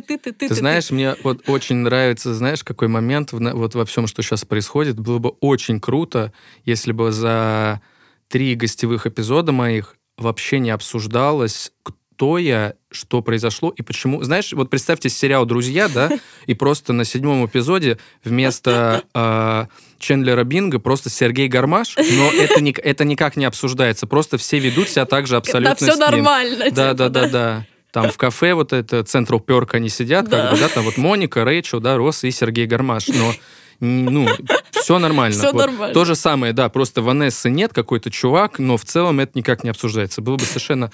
ты, ты, ты, ты. Ты знаешь, мне вот очень нравится, знаешь, какой момент в, вот во всем, что сейчас происходит. Было бы очень круто, если бы за три гостевых эпизода моих вообще не обсуждалось, кто я, что произошло и почему. Знаешь, вот представьте сериал «Друзья», да, и просто на седьмом эпизоде вместо э, Чендлера Бинга просто Сергей Гармаш, но это, ни- это никак не обсуждается, просто все ведут себя так же абсолютно Да, все нормально. Да, Там в кафе вот это Централ Перк они сидят, Да. как бы, да, там вот Моника, Рэйчел, да, Росс и Сергей Гармаш. Но ну, все нормально. Всё Вот. нормально. То же самое, да, просто Ванессы нет, какой-то чувак, но в целом это никак не обсуждается. Было бы совершенно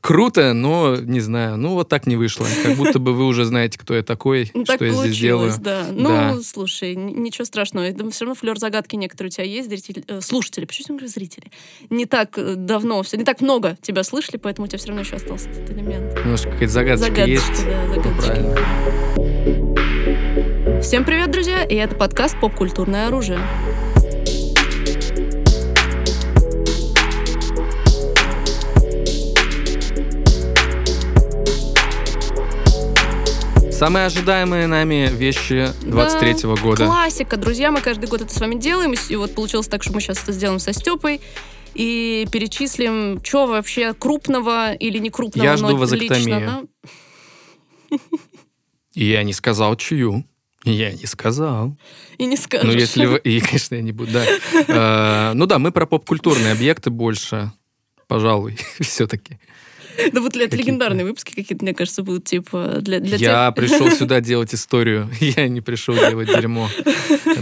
круто, но не знаю, ну вот так не вышло. Как будто бы вы уже знаете, кто я такой, Ну, что так я здесь делаю. получилось, да. Ну, Да. слушай, ничего страшного. Это все равно флер загадки некоторые у тебя есть, зрители, э, слушатели, почему говорю зрители? Не так э, давно, все, не так много тебя слышали, поэтому у тебя все равно еще остался этот элемент. Немножко какая-то загадочка Загадочки, есть. да, Ну, загадочки. правильно. Всем привет, друзья, и это подкаст «Поп-культурное оружие». Самые ожидаемые нами вещи 23 года. Классика, друзья, мы каждый год это с вами делаем, и вот получилось так, что мы сейчас это сделаем со Степой и перечислим, что вообще крупного или не крупного, Я жду вазоктомию. лично нам- И я не сказал, чью. Я не сказал. И не скажешь. Ну, если вы... И, конечно, я не буду, да. Э, Ну да, мы про поп-культурные объекты больше, пожалуй, все-таки. Да вот это легендарные выпуски какие-то, мне кажется, будут, типа, для, для Я тех... пришел сюда делать историю, я не пришел делать дерьмо.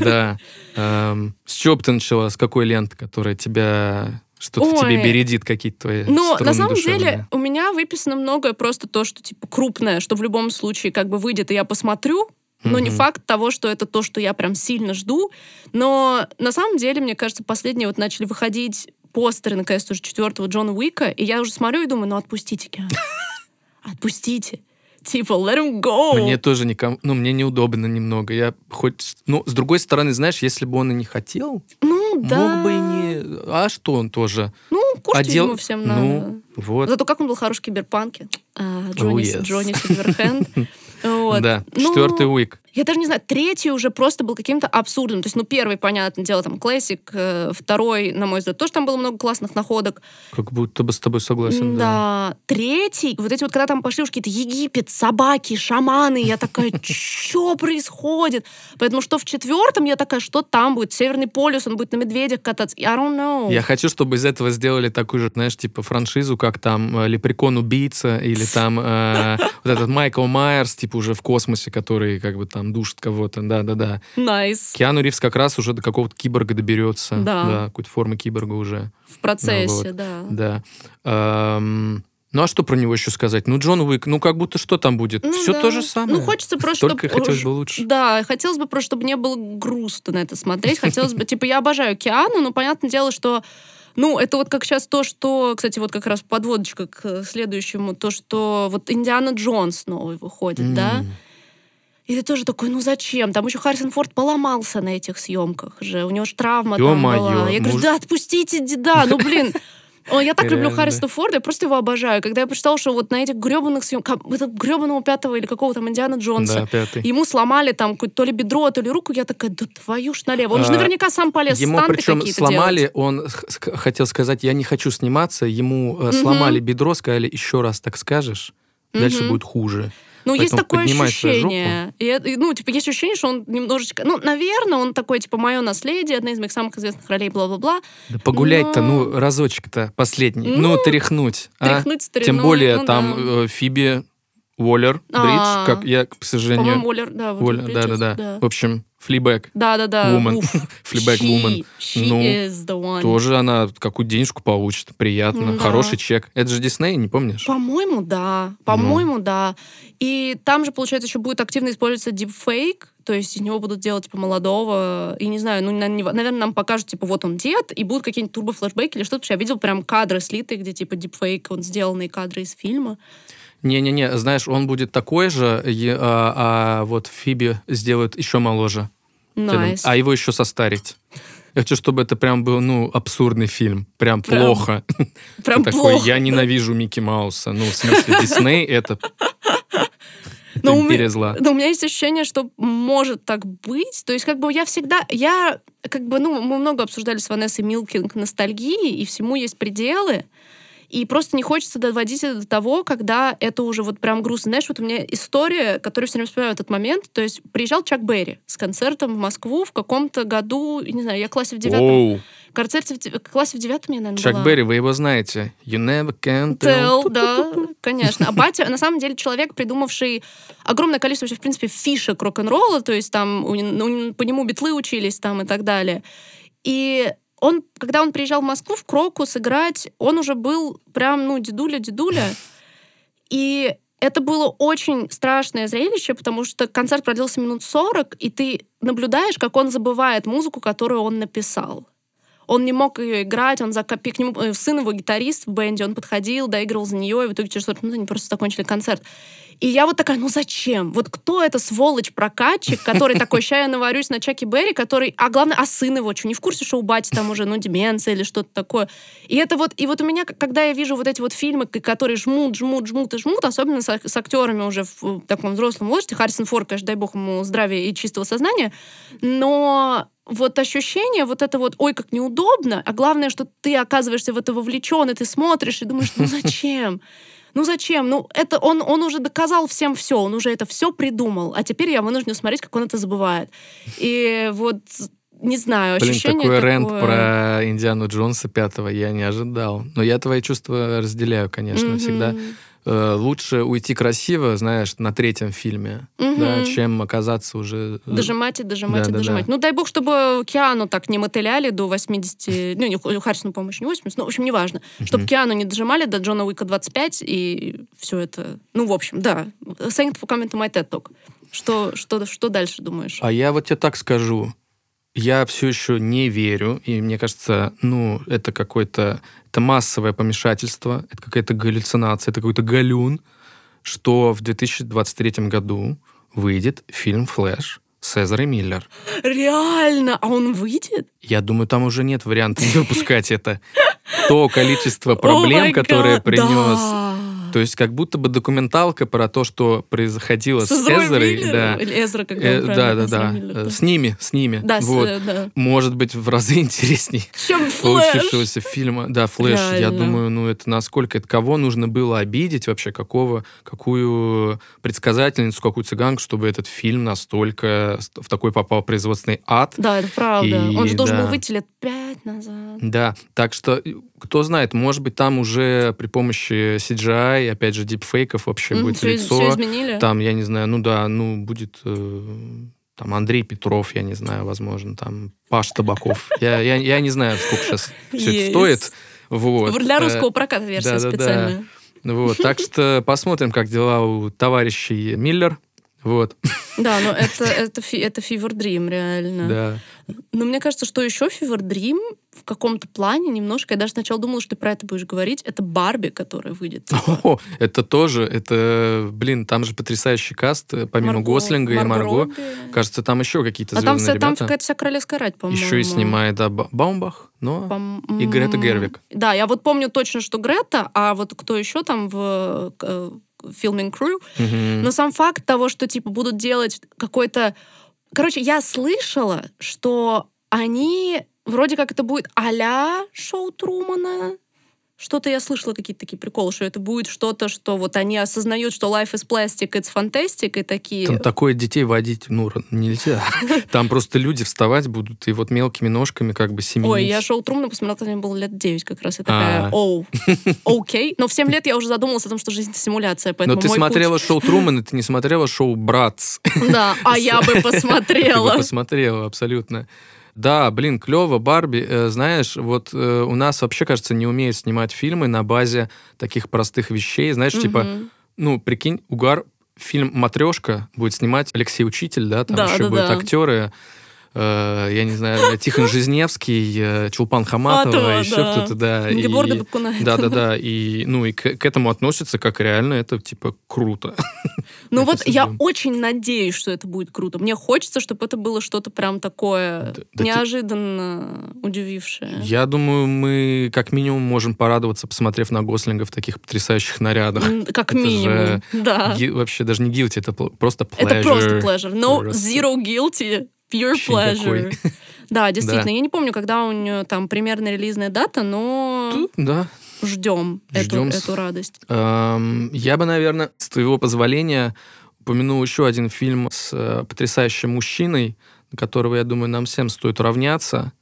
Да. Эм, С чего бы ты начала? С какой ленты, которая тебя... Что-то в тебе бередит какие-то твои струны на самом душевные? деле у меня выписано многое просто то, что типа крупное, что в любом случае как бы выйдет, и я посмотрю, но не Мгм. факт того, что это то, что я прям сильно жду. Но на самом деле, мне кажется, последние вот начали выходить постеры, наконец-то, уже четвертого Джона Уика, и я уже смотрю и думаю, ну отпустите, Киану. Отпустите. Типа, let him go. Мне тоже никому... Ну, мне неудобно немного. Я хоть... Ну, с другой стороны, знаешь, если бы он и не хотел, Ну, да. мог бы и не... А что он тоже? Ну, кушать А дел- ему всем надо. Ну, вот. Зато как он был хорош в киберпанке. А, Джонни, yes. Джонни Сильверхенд. Вот. Да, Ну, четвертый уик. Я даже не знаю, третий уже просто был каким-то абсурдным. То есть, ну, первый, понятное дело, там, классик, э, второй, на мой взгляд, тоже там было много классных находок. Как будто бы с тобой согласен, да. да. Третий, вот эти вот, когда там пошли уж какие-то Египет, собаки, шаманы, я такая, что происходит? Поэтому что в четвертом, я такая, что там будет? Северный полюс, он будет на медведях кататься. I don't know. Я хочу, чтобы из этого сделали такую же, знаешь, типа франшизу, как там э, Лепрекон-убийца или там э, вот этот Майкл Майерс, типа уже в космосе, который как бы там душит кого-то. Да-да-да. Nice. Киану Ривз как раз уже до какого-то киборга доберется. Да. какой-то формы киборга уже. В процессе, Ну вот. да. Да. Эм, ну а что про него еще сказать? Ну, Джон Уик, ну как будто что там будет? Ну Все да. то же самое. Ну, хочется просто, Только чтоб- хотелось бы лучше. Да, хотелось бы просто, чтобы не было грустно на это смотреть. Хотелось бы, типа, я обожаю Киану, но понятное дело, что ну, это вот как сейчас то, что, кстати, вот как раз подводочка к следующему, то, что вот Индиана Джонс новый выходит, да? И ты тоже такой, ну зачем? Там еще Харрисон Форд поломался на этих съемках же, у него же травма там Ё-моё, была. Я говорю, муж- да отпустите, да, ну блин. О, я так люблю. Харрисона Форда, я просто его обожаю. Когда я прочитала, что вот на этих гребаных съемках, этого гребаного пятого или какого там Индиана Джонса, Да, пятый. Ему сломали там то ли бедро, то ли руку. Я такая, да твою ж налево. Он же А, наверняка сам полез Ему причем сломали, делать. он хотел сказать, я не хочу сниматься, ему э, сломали бедро, сказали, еще раз так скажешь, дальше Мгм. будет хуже. Ну, есть такое ощущение. И, ну, типа, есть ощущение, что он немножечко... Ну, наверное, он такой, типа, мое наследие, одна из моих самых известных ролей, бла-бла-бла. Да погулять-то, Но- ну, разочек-то последний. Ну, Ну, тряхнуть. а? Тряхнуть старину. Тем более ну там да. э, Фиби Уоллер, Бридж, А. как я, к сожалению... По-моему, Уоллер, да. Уоллер, да-да-да. В общем, Флибэк. Да-да-да. Woman. Флибэк Woman. Ну. Тоже она какую денежку получит. Приятно. Да. Хороший чек. Это же Дисней, не помнишь? По-моему, да. По-моему, да. И там же, получается, еще будет активно использоваться дипфейк, то есть из него будут делать, типа, молодого, и не знаю, ну, наверное, нам покажут, типа, вот он дед, и будут какие-нибудь турбо-флешбеки или что-то, я видел прям кадры слитые, где, типа, дипфейк, он сделанные кадры из фильма. Не-не-не, знаешь, он будет такой же, а, а вот Фиби сделают еще моложе. Nice. А его еще состарить. Я хочу, чтобы это прям был, ну, абсурдный фильм. Прям, Прям плохо. Прям такой, плохо. я ненавижу Микки Мауса. Ну, в смысле, Дисней это... но империя у зла. Но у меня есть ощущение, что может так быть. То есть, как бы я всегда... Я, как бы, ну, мы много обсуждали с Ванессой milking ностальгии, и всему есть пределы. И просто не хочется доводить это до того, когда это уже вот прям грустно. Знаешь, вот у меня история, которую все время вспоминаю в этот момент. То есть приезжал Чак Берри с концертом в Москву в каком-то году, не знаю, я классе в девятом. Концерт в классе в девятом я, наверное, Чак была. Берри, вы его знаете. You never can tell. tell да, конечно. А батя, на самом деле, человек, придумавший огромное количество, вообще, в принципе, фишек рок-н-ролла, то есть там по нему битлы учились там и так далее. И он, когда он приезжал в Москву в Кроку сыграть, он уже был прям, ну, дедуля-дедуля. И это было очень страшное зрелище, потому что концерт продлился минут 40, и ты наблюдаешь, как он забывает музыку, которую он написал. Он не мог ее играть, он закоп... к нему э, сын его гитарист в бенде, он подходил, доигрывал за нее, и в итоге через 40 минут они просто закончили концерт. И я вот такая, ну зачем? Вот кто это сволочь-прокатчик, который такой, ща я наварюсь на Чаки Берри, который, а главное, а сын его, что, не в курсе, что у бати там уже, ну, деменция или что-то такое. И это вот, и вот у меня, когда я вижу вот эти вот фильмы, которые жмут, жмут, жмут и жмут, особенно с, с актерами уже в таком взрослом возрасте, Харрисон Форд, конечно, дай бог ему здравия и чистого сознания, но вот ощущение, вот это вот, ой, как неудобно, а главное, что ты оказываешься в это вовлечен, и ты смотришь и думаешь, ну зачем? Ну зачем? Ну это он, он уже доказал всем все, он уже это все придумал, а теперь я вынуждена смотреть, как он это забывает. И вот не знаю, Блин, ощущение такой такое... рент про Индиану Джонса пятого я не ожидал. Но я твои чувства разделяю, конечно, mm-hmm. всегда э, лучше уйти красиво, знаешь, на третьем фильме, угу. да, чем оказаться уже... Э, дожимать и дожимать да, и да, дожимать. Да. Ну, дай бог, чтобы Киану так не мотыляли до 80... Ну, не, Харрисону, по-моему, не 80, ну, в общем, неважно. Угу. Чтобы Киану не дожимали до Джона Уика 25, и все это... Ну, в общем, да. Thank for coming to my TED Talk. Что, что, что дальше думаешь? А я вот тебе так скажу я все еще не верю, и мне кажется, ну, это какое-то это массовое помешательство, это какая-то галлюцинация, это какой-то галюн, что в 2023 году выйдет фильм «Флэш» с Эзерой Миллер. Реально? А он выйдет? Я думаю, там уже нет вариантов не выпускать это. То количество проблем, которое принес то есть как будто бы документалка про то, что происходило с, с Эзерой. Да. Или Эзра, как э, Да, да, да. Миллер, С ними, с ними. Да, вот. с, да. Может быть, в разы интересней Чем получившегося фильма. Да, Флэш. Реально. Я думаю, ну это насколько, это кого нужно было обидеть вообще, какого, какую предсказательницу, какую цыганку, чтобы этот фильм настолько в такой попал производственный ад. Да, это правда. И, Он же должен да. был выйти лет пять назад. Да, так что, кто знает, может быть, там уже при помощи CGI опять же, дипфейков вообще mm, будет все, лицо. Все изменили? Там, я не знаю, ну да, ну будет э, там Андрей Петров, я не знаю, возможно, там Паш Табаков. Я, я, я не знаю, сколько сейчас все это стоит. Вот. Для э, русского проката версия да, специальная. Да, да. Вот, так что посмотрим, как дела у товарищей Миллер. Вот. Да, но это, это, это Fever Dream, реально. Да. Но мне кажется, что еще Fever Dream в каком-то плане немножко, я даже сначала думала, что ты про это будешь говорить, это Барби, которая выйдет. Типа. О, это тоже, это, блин, там же потрясающий каст, э, помимо Марго, Гослинга Марго и Марго. Робби. Кажется, там еще какие-то а звездные там, ребята. там какая-то вся королевская рать, по-моему. Еще и снимает, да, Баумбах, но Пом... и Грета Гервик. Да, я вот помню точно, что Грета, а вот кто еще там в filming crew. Mm-hmm. Но сам факт того, что типа будут делать какой-то... Короче, я слышала, что они вроде как это будет а шоу Трумана, что-то я слышала, какие-то такие приколы, что это будет что-то, что вот они осознают, что life is plastic, it's fantastic, и такие... Там такое детей водить, ну, нельзя. Там просто люди вставать будут и вот мелкими ножками как бы семенить. Ой, я шоу Трумна посмотрела, мне было лет 9 как раз, и такая, а. оу, окей. Но в 7 лет я уже задумалась о том, что жизнь — симуляция, Но ты смотрела шоу Трумана, ты не смотрела шоу Братс. Да, а я бы посмотрела. Посмотрела, абсолютно. Да, блин, клево, Барби. Э, знаешь, вот э, у нас вообще, кажется, не умеют снимать фильмы на базе таких простых вещей. Знаешь, угу. типа, ну, прикинь, угар, фильм «Матрешка» будет снимать Алексей Учитель, да, там да, еще да, будут да. актеры. Э, я не знаю, Тихон Жизневский, э, Чулпан Хаматова, Хаматова, еще да. кто-то, да. и- Геборга Бакунайте. Да, да, да. И, ну, и к, к этому относятся как реально это, типа, круто. Ну вот я очень надеюсь, что это будет круто. Мне хочется, чтобы это было что-то прям такое Да- да неожиданно удивившее. Я думаю, мы как минимум можем порадоваться, посмотрев на Гослинга в таких потрясающих нарядах. Как Это минимум, да. Ги- Вообще даже не guilty, это просто pleasure. Это просто pleasure. No Просто. zero guilty, pure Вообще pleasure. Да, действительно. Да. Я не помню, когда у нее там примерная релизная дата, но Тут, Да. ждем эту, Ждём с- эту радость. Эм, Я бы, наверное, с твоего позволения упомянул еще один фильм с э, потрясающим мужчиной, на которого, я думаю, нам всем стоит равняться.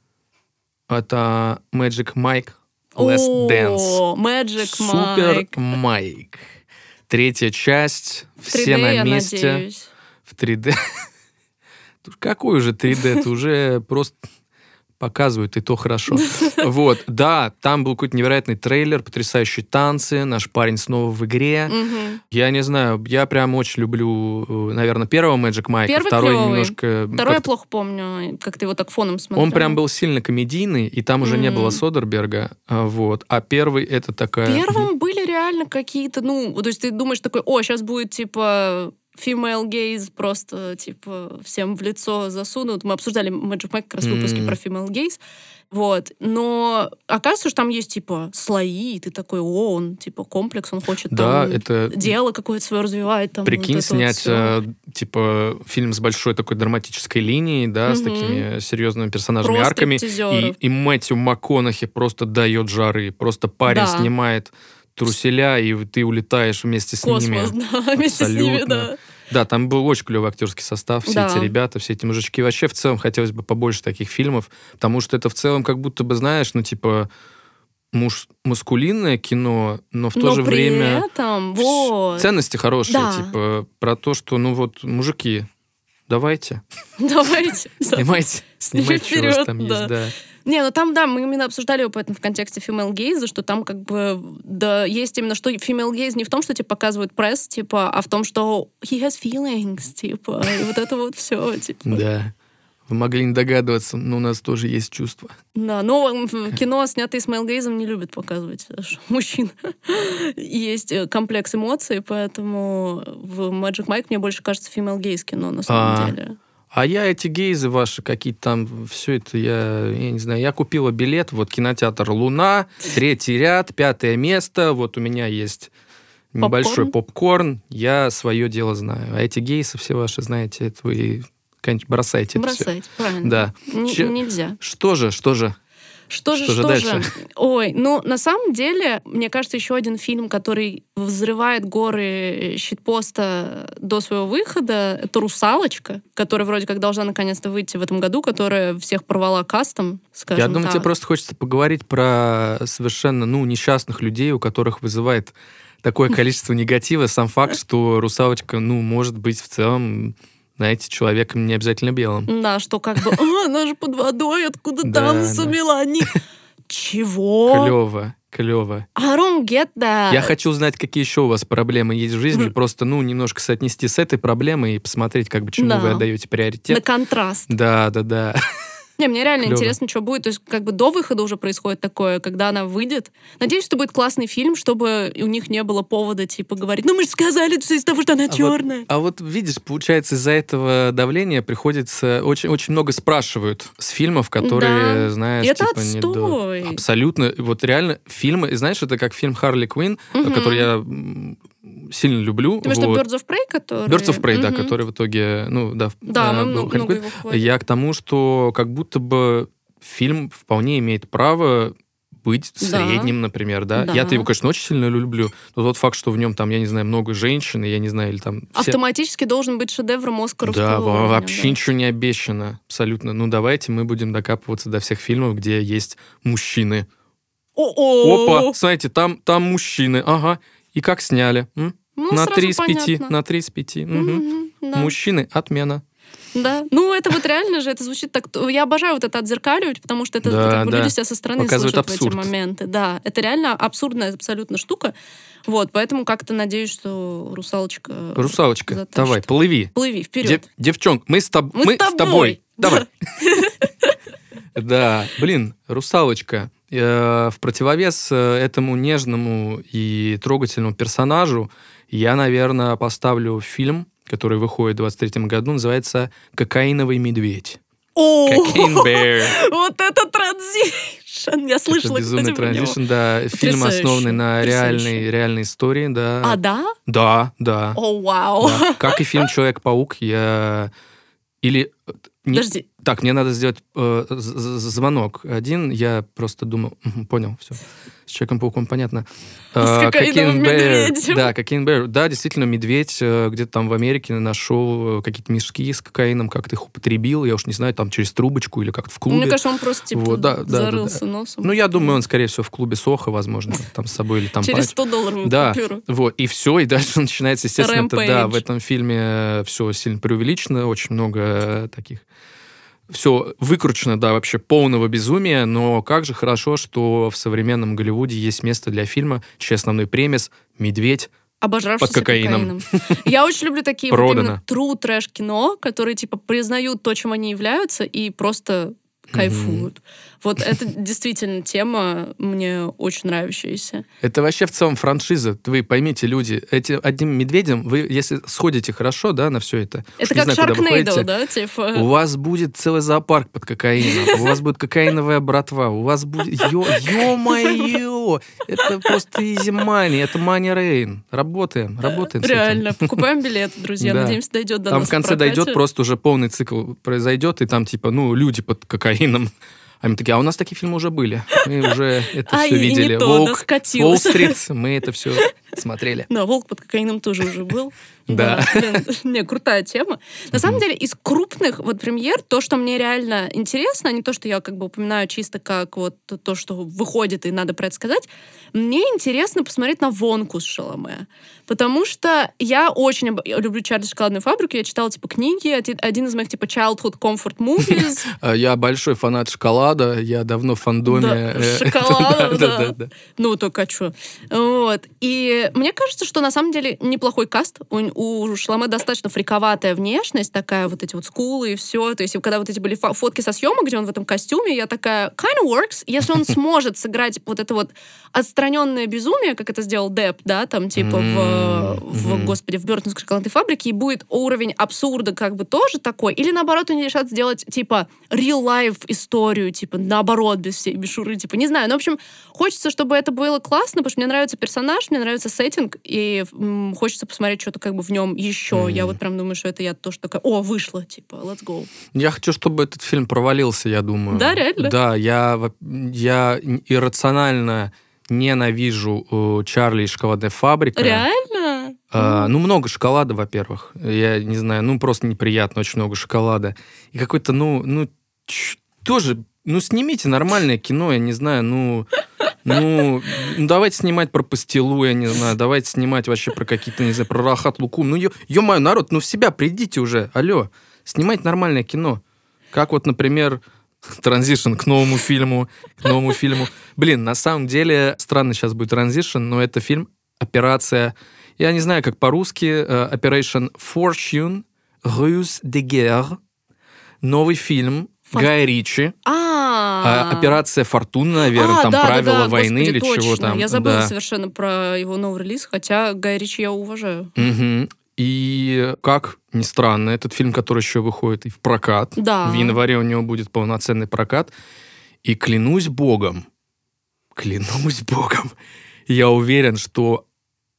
Это Magic Mike Last Dance. О, Magic Супер Mike. Майк. Третья часть. В Все 3D, на я месте. надеюсь. В 3D. Какой уже 3D? Это уже просто показывают, и то хорошо. Вот, да, там был какой-то невероятный трейлер, потрясающие танцы, наш парень снова в игре. Я не знаю, я прям очень люблю, наверное, первого Magic Mike, Первый второй немножко... Второй я плохо помню, как ты его так фоном смотрел. Он прям был сильно комедийный, и там уже не было. Содерберга, а, вот. А первый это такая... В первом были реально какие-то, ну, то есть ты думаешь такой, о, сейчас будет, типа, female gaze просто, типа, всем в лицо засунут. Мы обсуждали Magic Mike как раз в выпуске М. про female gaze. Вот. Но оказывается, что там есть, типа, слои, и ты такой, о, он, типа, комплекс, он хочет Да, там это... дело какое-то свое развивать. Там, Прикинь, вот это вот снять, всё. э, типа, фильм с большой такой драматической линией, да, с Мгм. такими серьезными персонажами, Про арками. И, и Мэтью МакКонахи просто дает жары. Просто парень Да. снимает труселя, и ты улетаешь вместе с ними. Космос, да, вместе с ними, да. Да, там был очень клевый актерский состав, все Да. эти ребята, все эти мужички. Вообще, в целом, хотелось бы побольше таких фильмов, потому что это в целом как будто бы, знаешь, ну, типа, муж, маскулинное кино, но в то Но же при время этом, вот, ценности хорошие, Да. типа, про то, что, ну, вот, мужики, давайте, давайте. снимайте, снимайте, что у вас там есть, да. Не, ну там, да, мы именно обсуждали его поэтому в контексте female gaze, что там как бы, да, есть именно, что female gaze не в том, что тебе показывают пресс, типа, а в том, что he has feelings, типа, и вот это вот все, типа. Да. Вы могли не догадываться, но у нас тоже есть чувства. Да, но в кино, снятые с мейлгейзом, не любят показывать, что у мужчин есть э, комплекс эмоций, поэтому в Magic Mike мне больше кажется female gaze кино, на самом А. деле. А я эти гейзы ваши какие-то там, все это я, я не знаю, я купила билет, вот кинотеатр «Луна», третий ряд, пятое место, вот у меня есть небольшой попкорн, я свое дело знаю. А эти гейсы все ваши, знаете, это вы конечно, бросайте. Бросайте, правильно. Да. Н- Че- Нельзя. Что же, что же? Что же, Что же дальше? же? Ой, ну, на самом деле, мне кажется, еще один фильм, который взрывает горы щитпоста до своего выхода, это «Русалочка», которая вроде как должна наконец-то выйти в этом году, которая всех порвала кастом, скажем Я думаю, так. тебе просто хочется поговорить про совершенно, ну, несчастных людей, у которых вызывает такое количество негатива сам факт, что русалочка, ну, может быть в целом, знаете, человеком не обязательно белым. Да, что как бы, а, она же под водой, откуда Да, там сумела они... Чего? Клево, клево. I don't get that. Я хочу узнать, какие еще у вас проблемы есть в жизни, просто, ну, немножко соотнести с этой проблемой и посмотреть, как бы, чему вы отдаете На приоритет. контраст. Да, да, да. Не, мне реально Клёво. интересно, что будет. То есть, как бы до выхода уже происходит такое, когда она выйдет. Надеюсь, что будет классный фильм, чтобы у них не было повода, типа, говорить, ну мы же сказали, что из-за того, что она вот- черная. А вот видишь, получается, из-за этого давления приходится очень, очень много спрашивают с фильмов, которые, Да. знаешь, это типа не до- отстой. Абсолютно. Вот реально фильмы, знаешь, это как фильм Харли Квинн, Мгм. который я сильно люблю. Ты вот. Birds of Prey, который... Birds of Prey, да, Мгм. который в итоге, ну, да, Да, э, был много, много. Я к тому, что как будто бы фильм вполне имеет право быть Да. средним, например, да. Да. Я-то его, конечно, очень сильно люблю, но тот факт, что в нем там, я не знаю, много женщин, я не знаю, или там... все- Автоматически должен быть шедевром Оскаровского Да, уровня, вообще да. ничего не обещано, абсолютно. Ну, давайте мы будем докапываться до всех фильмов, где есть мужчины. О-о! Опа, смотрите, там, там мужчины, ага. И как сняли? м? Ну, на сразу 3 из 5, понятно. на 3 из 5. Мгм. Мгм, да. Мужчины, отмена. Да. Ну, это вот реально же, это звучит так... Я обожаю вот это отзеркаливать, потому что это Да, как бы да. люди себя со стороны Показывает слышат в абсурд. эти моменты. Да, это реально абсурдная абсолютно штука. Вот, поэтому как-то надеюсь, что русалочка... Русалочка, затащит. давай, плыви. Плыви, вперед. Дев- девчонка, мы, с, тоб- Мы, с тобой. Давай. Да, блин, русалочка. Э, в противовес э, этому нежному и трогательному персонажу я, наверное, поставлю фильм, который выходит в 23 году, называется «Кокаиновый медведь». О, вот это транзишн! Я слышала, Это безумный кстати, транзишн, да. Фильм, основанный на реальной, реальной истории, да. А, да? Да, да. О, вау. да. Как и фильм «Человек-паук», я... Или... э, не- Подожди, Так, мне надо сделать э, звонок один. Я просто думал, понял, все. С Человеком-пауком понятно. Э, медведем. Да, Cocaine Bear. Да, действительно, медведь э, где-то там в Америке нашел э, какие-то мешки с кокаином, как-то их употребил, я уж не знаю, там через трубочку или как-то в клубе. мне кажется, он просто, типа, Вот, да, да, да, зарылся носом. Ну, я думаю, он, скорее всего, в клубе Соха, возможно, там с собой или там Через пач- 100 долларов Да, купюру. вот, и все, и дальше начинается, естественно, это, да, в этом фильме все сильно преувеличено, очень много э, таких все выкручено, да, вообще полного безумия, но как же хорошо, что в современном Голливуде есть место для фильма, чей основной премис «Медведь». Обожравшийся Под кокаином. кокаином. Я очень люблю такие вот Продано. именно true трэш кино, которые типа признают то, чем они являются, и просто кайфуют. Вот это действительно тема мне очень нравящаяся. Это вообще в целом франшиза. Вы поймите, люди, эти одним медведем, вы, если сходите хорошо, да, на все это, Это как ходите, да? Типа... У вас будет целый зоопарк под кокаином, у вас будет кокаиновая братва, у вас будет... Ё-моё! Это просто изи money, это money rain. Работаем, работаем. Реально. Покупаем билеты, друзья. Надеемся, дойдет до Там в конце дойдет, просто уже полный цикл произойдет, и там типа, ну, люди под кокаином. Они такие, а у нас такие фильмы уже были. Мы уже это Ай, все видели. Волк. Уолл-стрит, мы это все смотрели. Да, волк под кокаином тоже уже был. Да. блин, не, крутая тема. На самом деле, из крупных вот премьер, то, что мне реально интересно, а не то, что я как бы упоминаю чисто как вот то, что выходит и надо про это сказать, мне интересно посмотреть на Вонку с Шаломе. Потому что я очень об- я люблю Чарли Шоколадную фабрику, я читала типа книги, один, из моих типа childhood comfort movies. А Я большой фанат шоколада, я давно в фандоме. Э, шоколада, да. Ну, только что. Вот. И мне кажется, что на самом деле неплохой каст. У, Шаломе достаточно фриковатая внешность, такая вот эти вот скулы и все. То есть, когда вот эти были фо- фотки со съемок, где он в этом костюме, я такая, kind of works, если он сможет сыграть вот это вот отстраненное безумие, как это сделал Депп, да, там типа в, в господи, в Бёртонской шоколадной фабрике, и будет уровень абсурда как бы тоже такой, или наоборот они решат сделать типа real life историю, типа наоборот, без всей мишуры, типа, не знаю. Ну, в общем, хочется, чтобы это было классно, потому что мне нравится персонаж, мне нравится сеттинг, и м, хочется посмотреть что-то как бы в нем еще. Я Мгм. вот прям думаю, что это я тоже такая, о, вышло, типа, let's go. Я хочу, чтобы этот фильм провалился, я думаю. Да, реально? Да, я, я иррационально ненавижу э, Чарли и шоколадная фабрика. Реально? А, ну, много шоколада, во-первых. Я не знаю, ну, просто неприятно, очень много шоколада. И какой-то, ну, ну, тоже, ну, снимите нормальное кино, я не знаю, ну, ну, ну, давайте снимать про пастилу, я не знаю, давайте снимать вообще про какие-то, не знаю, про Рахат Лукум. Ну, ё-моё, народ, ну, в себя придите уже, алло, снимайте нормальное кино. Как вот, например, транзишн к новому фильму, к новому фильму. Блин, на самом деле, странно сейчас будет транзишн, но это фильм «Операция», я не знаю, как по-русски, э, Operation Fortune, Ruse de Guerre, новый фильм Фор- Гая Ричи, А, а, «Операция Фортуна», наверное, А, там да, да, «Правила да, войны» господи, или чего там. Я забыла да. совершенно про его новый релиз, хотя Гай Ричи я уважаю. Мгм. И как ни странно, этот фильм, который еще выходит и в прокат, Да. в январе у него будет полноценный прокат, и клянусь богом, клянусь богом, я уверен, что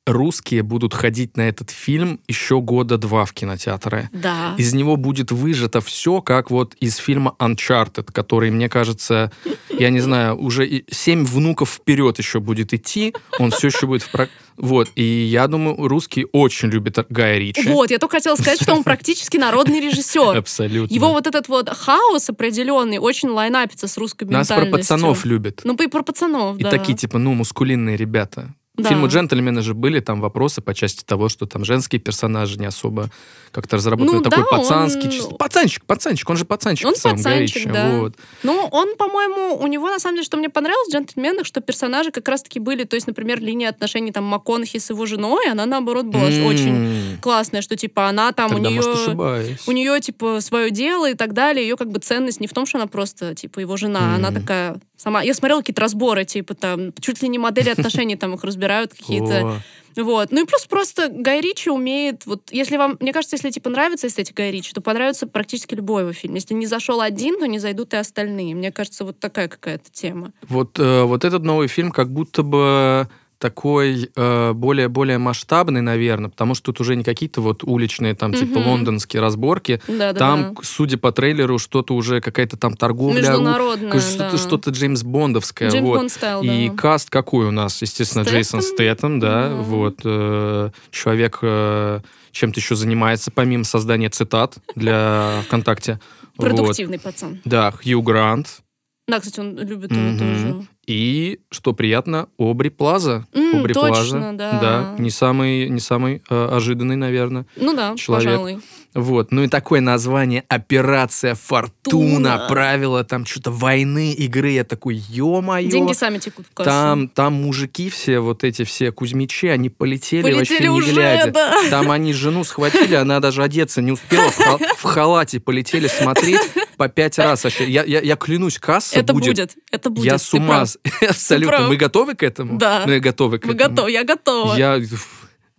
русские будут ходить на этот фильм еще года два в кинотеатры. Да. Из него будет выжато все, как вот из фильма Uncharted, который, мне кажется, я не знаю, уже семь внуков вперед еще будет идти, он все еще будет в прок- Вот, и я думаю, русские очень любят Гая Ричи. Вот, я только хотела сказать, что он практически народный режиссер. Абсолютно. Его вот этот вот хаос определенный очень лайнапится с русской Нас про пацанов любят. Ну, и про пацанов, И да. такие, типа, ну, мускулинные ребята. Да. Фильму «Джентльмены» же были там вопросы по части того, что там женские персонажи не особо как-то разработаны. Ну такой да, пацанский, он- чисто- пацанчик, пацанчик, он же пацанчик. Он в пацанчик, да. вот. Ну, он, по-моему, у него, на самом деле, что мне понравилось в «Джентльменах», что персонажи как раз-таки были, то есть, например, линия отношений там МакКонахи с его женой, она, наоборот, была ж очень классная, что, типа, она там, Тогда, у нее... может. У нее, типа, свое дело и так далее. Ее, как бы, ценность не в том, что она просто, типа, его жена. Она Мгм. такая сама... Я смотрела какие-то разборы, типа, там, чуть ли не модели отношений там их разбирают какие-то. Вот. Ну и плюс просто Гай Ричи умеет... Вот если вам... Мне кажется, если, типа, нравится эстетика Гая Ричи, то понравится практически любой его фильм. Если не зашел один, то не зайдут и остальные. Мне кажется, вот такая какая-то тема. Вот, э, вот этот новый фильм как будто бы такой э, более более масштабный, наверное, потому что тут уже не какие-то вот уличные там типа Мгм. лондонские разборки, Да-да-да. там, судя по трейлеру, что-то уже какая-то там торговля, Международная, что-то да. что-то Джеймс Бондовское, Джеймс вот. Бонд стайл, И да. каст какой у нас? Естественно, Джейсон Стэттем? Стэттем, да, Мгм. вот. э, человек э, чем-то еще занимается, помимо создания цитат для ВКонтакте. Вот. Продуктивный пацан. Да, Хью Грант. Да, кстати, он любит его тоже. И, что приятно, Обри Плаза. М, Обри точно, Плаза. да. не самый, не самый э, ожиданный, наверное. Ну да, Человек. пожалуй. Вот. Ну и такое название «Операция Фортуна». Туна. Правила там что-то войны, игры. Я такой, ё-моё. Деньги сами текут в кассу. Там, там мужики все, вот эти все кузьмичи, они полетели, Полетели вообще не уже, глядя. да. Там они жену схватили, она даже одеться не успела, в, хал- в халате полетели смотреть по пять раз. Я, я, я клянусь, касса Это будет. будет. Это будет. Я с ума. Абсолютно. Мы готовы к этому? Да. Мы готовы к Мы этому. готовы, я готова. Я...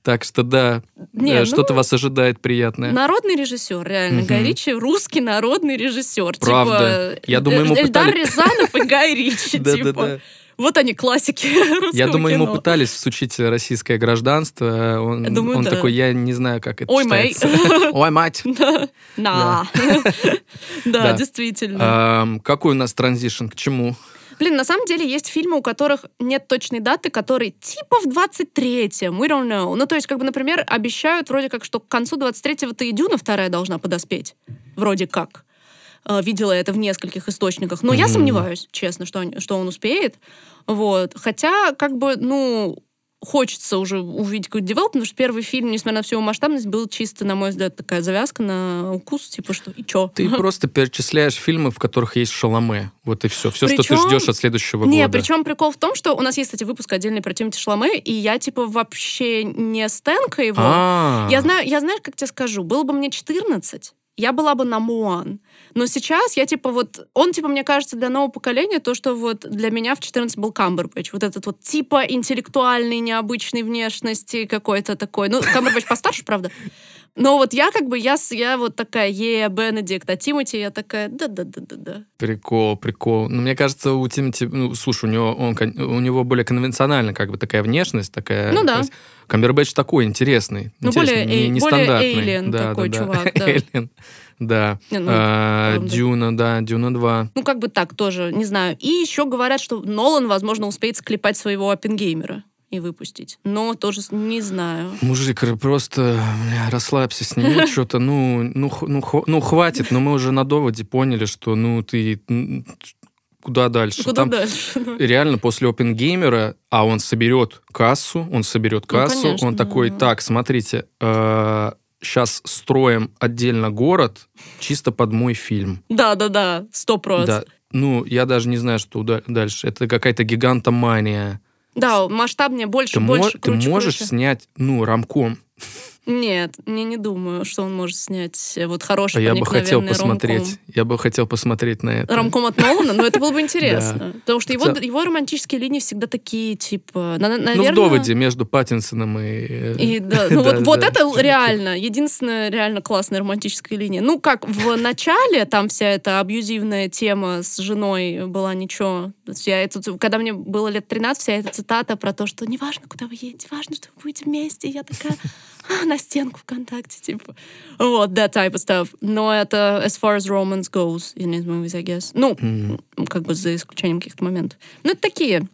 Так что да, Не, э, ну, что-то вас ожидает приятное. Народный режиссер, реально. Мгм. Гай Ричи русский народный режиссер. Правда. Типа, Я думаю, ему Эльдар пытали- Рязанов и Гай Ричи. Типа. Вот они, классики Я думаю, ему кино. пытались всучить российское гражданство. Он, думаю, он да. такой, я не знаю, как это Ой, мэй. читается. Ой, мать. На. Да. Да, действительно. Какой у нас транзишн? К чему? Блин, на самом деле есть фильмы, у которых нет точной даты, которые типа в 23-м, we don't know. Ну, то есть, как бы, например, обещают вроде как, что к концу 23-го-то и Дюна вторая должна подоспеть. Вроде как. Э, Видела это в нескольких источниках. Но я Мгм. сомневаюсь, честно, что, они- что он успеет. Вот. Хотя, как бы, ну, хочется уже увидеть какой-то девелоп, потому что первый фильм, несмотря на всю его масштабность, был чисто, на мой взгляд, такая завязка на укус, типа, что и чё? Ты просто перечисляешь фильмы, в которых есть шаломе. Вот и все. Все, что ты Причем- ждешь от следующего Не, года. причем прикол в том, что у нас есть, кстати, выпуск отдельный про Тимати Шаломе, и я, типа, вообще не стенка его. А, Я знаю, я знаю, как тебе скажу, было бы мне 14, я была бы на Муан. Но сейчас я, типа, вот... Он, типа, мне кажется, для нового поколения то, что вот для меня в 14 был Камбербэтч. Вот этот вот типа интеллектуальной, необычной внешности какой-то такой. Ну, Камбербэтч постарше, правда. Но вот я как бы, я, я вот такая, е, Бенедикт, а Тимати я такая, да-да-да-да-да. Прикол, прикол. Ну, мне кажется, у Тимати, ну, слушай, у него, он, у него более конвенциональная как бы такая внешность, такая... Ну да. Камбербэтч такой интересный. Ну, интересный, более не- эй- более alien Да, такой да, да. чувак, да. Да. Ну, А. Дюна, да, Дюна 2. Ну, как бы так тоже, не знаю. И еще говорят, что Нолан, возможно, успеет склепать своего Оппенгеймера и выпустить. Но тоже не знаю. Мужик, просто бля, расслабься, сними что-то, ну, ну, ну, ну, хватит, но мы уже на доводе поняли, что, ну, ты куда дальше? Куда Там дальше? реально после Опенгеймера, а он соберет кассу, он соберет Ну, кассу, конечно, он такой, да. так, смотрите, сейчас строим отдельно город чисто под мой фильм. Да-да-да, сто Да. процентов. Ну, я даже не знаю, что дальше. Это какая-то гигантомания. Да, масштабнее, больше, Ты, больше, мо- ты круче, можешь круче. снять, ну, рамком. Нет, не, не думаю, что он может снять э, вот хороший, А я бы хотел посмотреть. ромком. Я бы хотел посмотреть на это. Ромком от Нолана, но это было бы интересно. Потому что его, романтические линии всегда такие, типа... Ну, в доводе между Паттинсоном и... э, ну вот, это реально, единственная реально классная романтическая линия. Ну, как в начале там вся эта абьюзивная тема с женой была ничего. Когда мне было лет 13, вся эта цитата про то, что неважно, куда вы едете, важно, что вы будете вместе. Я такая «А, на стенку ВКонтакте, типа. Вот, that type of stuff. Но это as far as romance goes in his movies, I guess. Ну, Мгм. как бы за исключением каких-то моментов. Ну, это такие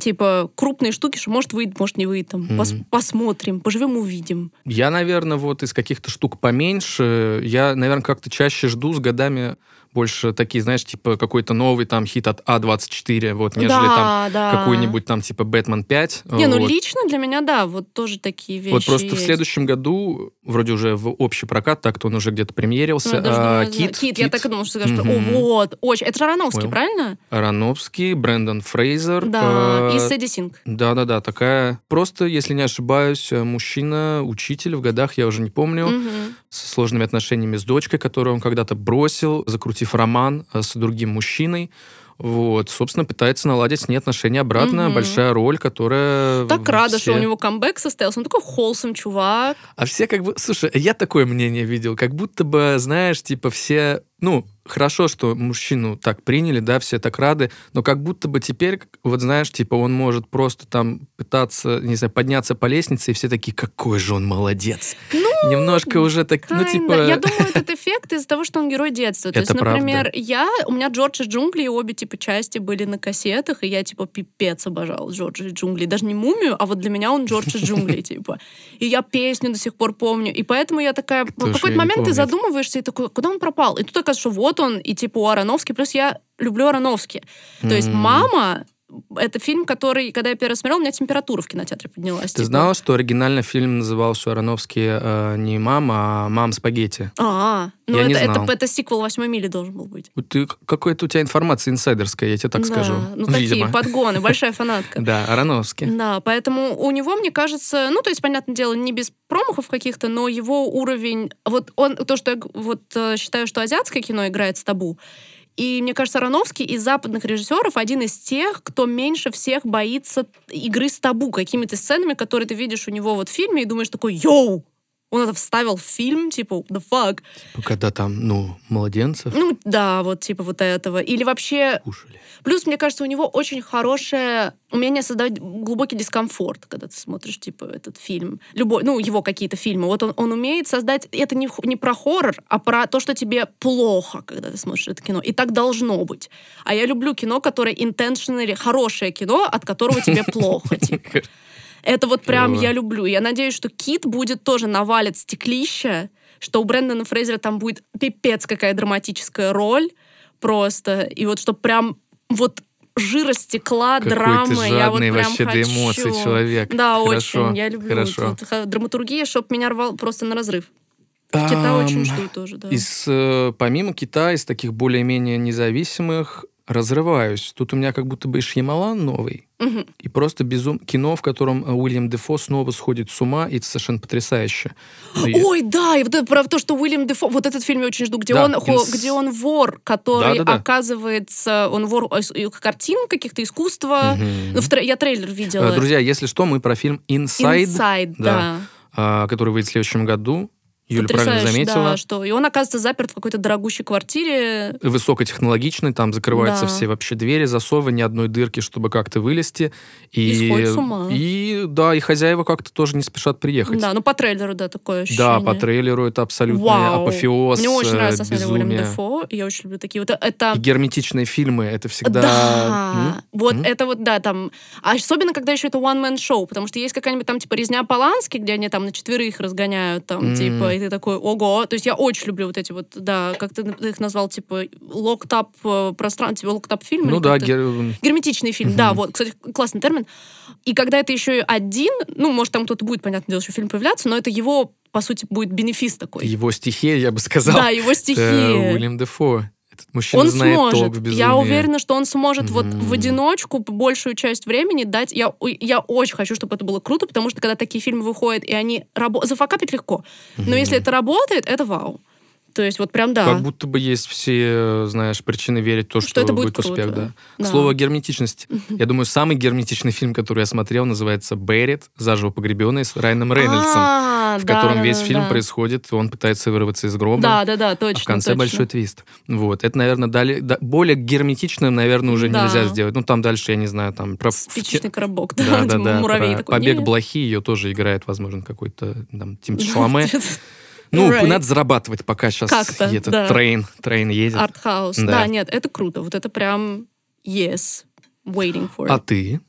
типа крупные штуки, что может выйдет, может не выйдет. Там, пос- Мгм. посмотрим, поживем, увидим. Я, наверное, вот из каких-то штук поменьше, я, наверное, как-то чаще жду с годами больше такие, знаешь, типа какой-то новый там хит от А24, вот, нежели Да, там да. какой-нибудь там типа Бэтмен 5. Не, ну вот. лично для меня, да, вот тоже такие вещи Вот просто в есть. следующем году, вроде уже в общий прокат, так-то он уже где-то Ну, премьерился. даже а, знаю. Кит, Кит, я так и думала, что скажешь, о, вот, очень. Это же Ароновский, Понял. правильно? Ароновский, Брэндон Фрейзер. Да, э, и Сэдди Синг. Да-да-да, такая просто, если не ошибаюсь, э, мужчина, учитель в годах, я уже не помню, Мгм. С сложными отношениями с дочкой, которую он когда-то бросил, закрутив роман э, с другим мужчиной. Вот, собственно, пытается наладить с ней отношения обратно. Мгм. Большая роль, которая... Так рада, что все- у него камбэк состоялся. Он такой холсом чувак. А все как бы... Слушай, я такое мнение видел, как будто бы, знаешь, типа все... Ну, хорошо, что мужчину так приняли, да, все так рады, но как будто бы теперь, вот знаешь, типа он может просто там пытаться, не знаю, подняться по лестнице, и все такие, какой же он молодец. Немножко уже так, ну, Kinda. типа... Я думаю, этот эффект из-за того, что он герой детства. То Это есть, например, правда. я, у меня Джордж из джунглей, обе типа части были на кассетах, и я типа пипец обожала Джорджа из джунглей. Даже не мумию, а вот для меня он Джордж из джунглей, типа. И я песню до сих пор помню. И поэтому я такая... В какой-то момент ты задумываешься и такой, куда он пропал? И тут оказывается, что вот он, и типа у Ароновский. Плюс я люблю Ароновский. То есть. «Мама» — это фильм, который, когда я первый смотрела, у меня температура в кинотеатре поднялась. Ты типа. знала, что оригинально фильм назывался у Ароновски э, не «Мама», а «Мам спагетти»? А, ну Я это, не это, знал. это сиквел «Восьмой мили» должен был быть. Ты, какая-то у тебя информация инсайдерская, я тебе так Да, скажу. Ну, такие Видимо. подгоны, большая фанатка. Да, Ароновский. Да, поэтому у него, мне кажется, ну, то есть, понятное дело, не без промахов каких-то, но его уровень, вот он, то, что я вот э, считаю, что азиатское кино играет с табу, и мне кажется, Ароновский из западных режиссеров один из тех, кто меньше всех боится игры с табу, какими-то сценами, которые ты видишь у него вот в фильме, и думаешь такой, йоу, он это вставил в фильм, типа, the fuck. Когда там, ну, младенцев Ну, да, вот типа вот этого. Или вообще кушали. Плюс, мне кажется, у него очень хорошее умение создавать глубокий дискомфорт, когда ты смотришь, типа, этот фильм. Любой, ну, его какие-то фильмы. Вот он, он умеет создать... Это не, не про хоррор, а про то, что тебе плохо, когда ты смотришь это кино. И так должно быть. А я люблю кино, которое intentionally... Хорошее кино, от которого тебе плохо, типа. Это вот прям я люблю. Я надеюсь, что Кит будет тоже навалит стеклища, что у Брэндона Фрейзера там будет пипец какая драматическая роль просто. И вот что прям вот жира стекла, Какой ты драма. я вот жадный прям вообще до хочу. эмоций человек. Да, Хорошо, очень. Я люблю. хорошо. Вот драматургия, чтоб меня рвал просто на разрыв. Кита очень жду тоже, да. Из, э, помимо Кита, из таких более-менее независимых, разрываюсь. Тут у меня как будто бы и Шьямалан новый. Мгм. И просто безум... кино, в котором э, Уильям Дефо снова сходит с ума, и это совершенно потрясающе. Ну, я- Ой, да, и вот это про то, что Уильям Дефо, вот этот фильм я очень жду, где, Да, он, инс- где он вор, который Да-да-да. оказывается, он вор э, э, картин каких-то, искусства. Мгм. Ну, в тре- я трейлер видела. Друзья, если что, мы про фильм Inside, Inside, да. да. а, который выйдет в следующем году. Юля правильно заметила. Да, что... И он оказывается заперт в какой-то дорогущей квартире. Высокотехнологичный, там закрываются Да. все вообще двери, засовы, ни одной дырки, чтобы как-то вылезти. И, И с ума. И, да, и хозяева как-то тоже не спешат приехать. Да, ну по трейлеру, да, такое ощущение. Да, по трейлеру это абсолютно Вау. апофеоз, Мне очень э, нравится, на самом деле. Дефо. Я очень люблю такие. Вот это... И герметичные фильмы, это всегда... Да, М? вот М? это вот, да, там, особенно, когда еще это one-man-шоу, потому что есть какая-нибудь там, типа, резня Полански, где они там на четверых разгоняют, там, М. типа, и ты такой, ого, то есть я очень люблю вот эти вот, да, как ты их назвал, типа, локтап пространство, типа, локтап фильм? Ну да, гер- Герметичный фильм, да, вот, кстати, классный термин. И когда это еще один, ну, может, там кто-то будет, понятное дело, еще фильм появляться, но это его, по сути, будет бенефис такой. его стихия, я бы сказал. Да, его Это стихи. Уильям Дефо. Мужчина Он знает толк в сможет. безумии. Я уверена, что он сможет вот Мгм. в одиночку большую часть времени дать. Я, я очень хочу, чтобы это было круто, потому что когда такие фильмы выходят, и они работают... Зафакапить легко. Но Мгм. если это работает, это вау. То есть вот прям да. Как будто бы есть все, знаешь, причины верить в то, что, Что это будет будет успех, круто. да. К Да. слову о герметичности. Я думаю, самый герметичный фильм, который я смотрел, называется «Берет. Заживо погребенный» с Райаном Рейнольдсом, А, в да, котором да, весь да, фильм да. происходит, он пытается вырваться из гроба. Да, да, да, а точно. в конце точно. большой твист. Вот. Это, наверное, дали, да, более герметичным, наверное, уже Да. нельзя сделать. Ну, там дальше, я не знаю, там... Про, Спичечный коробок, Да, да, да, типа да. муравей про такой. Побег не. блохи ее тоже играет, возможно, какой-то там Тимати Шаламе. Ну, Right. надо зарабатывать, пока сейчас Как-то, этот да. train, train едет. Артхаус. Да. Да. нет, это круто. Вот это прям yes. Waiting for it. А ты?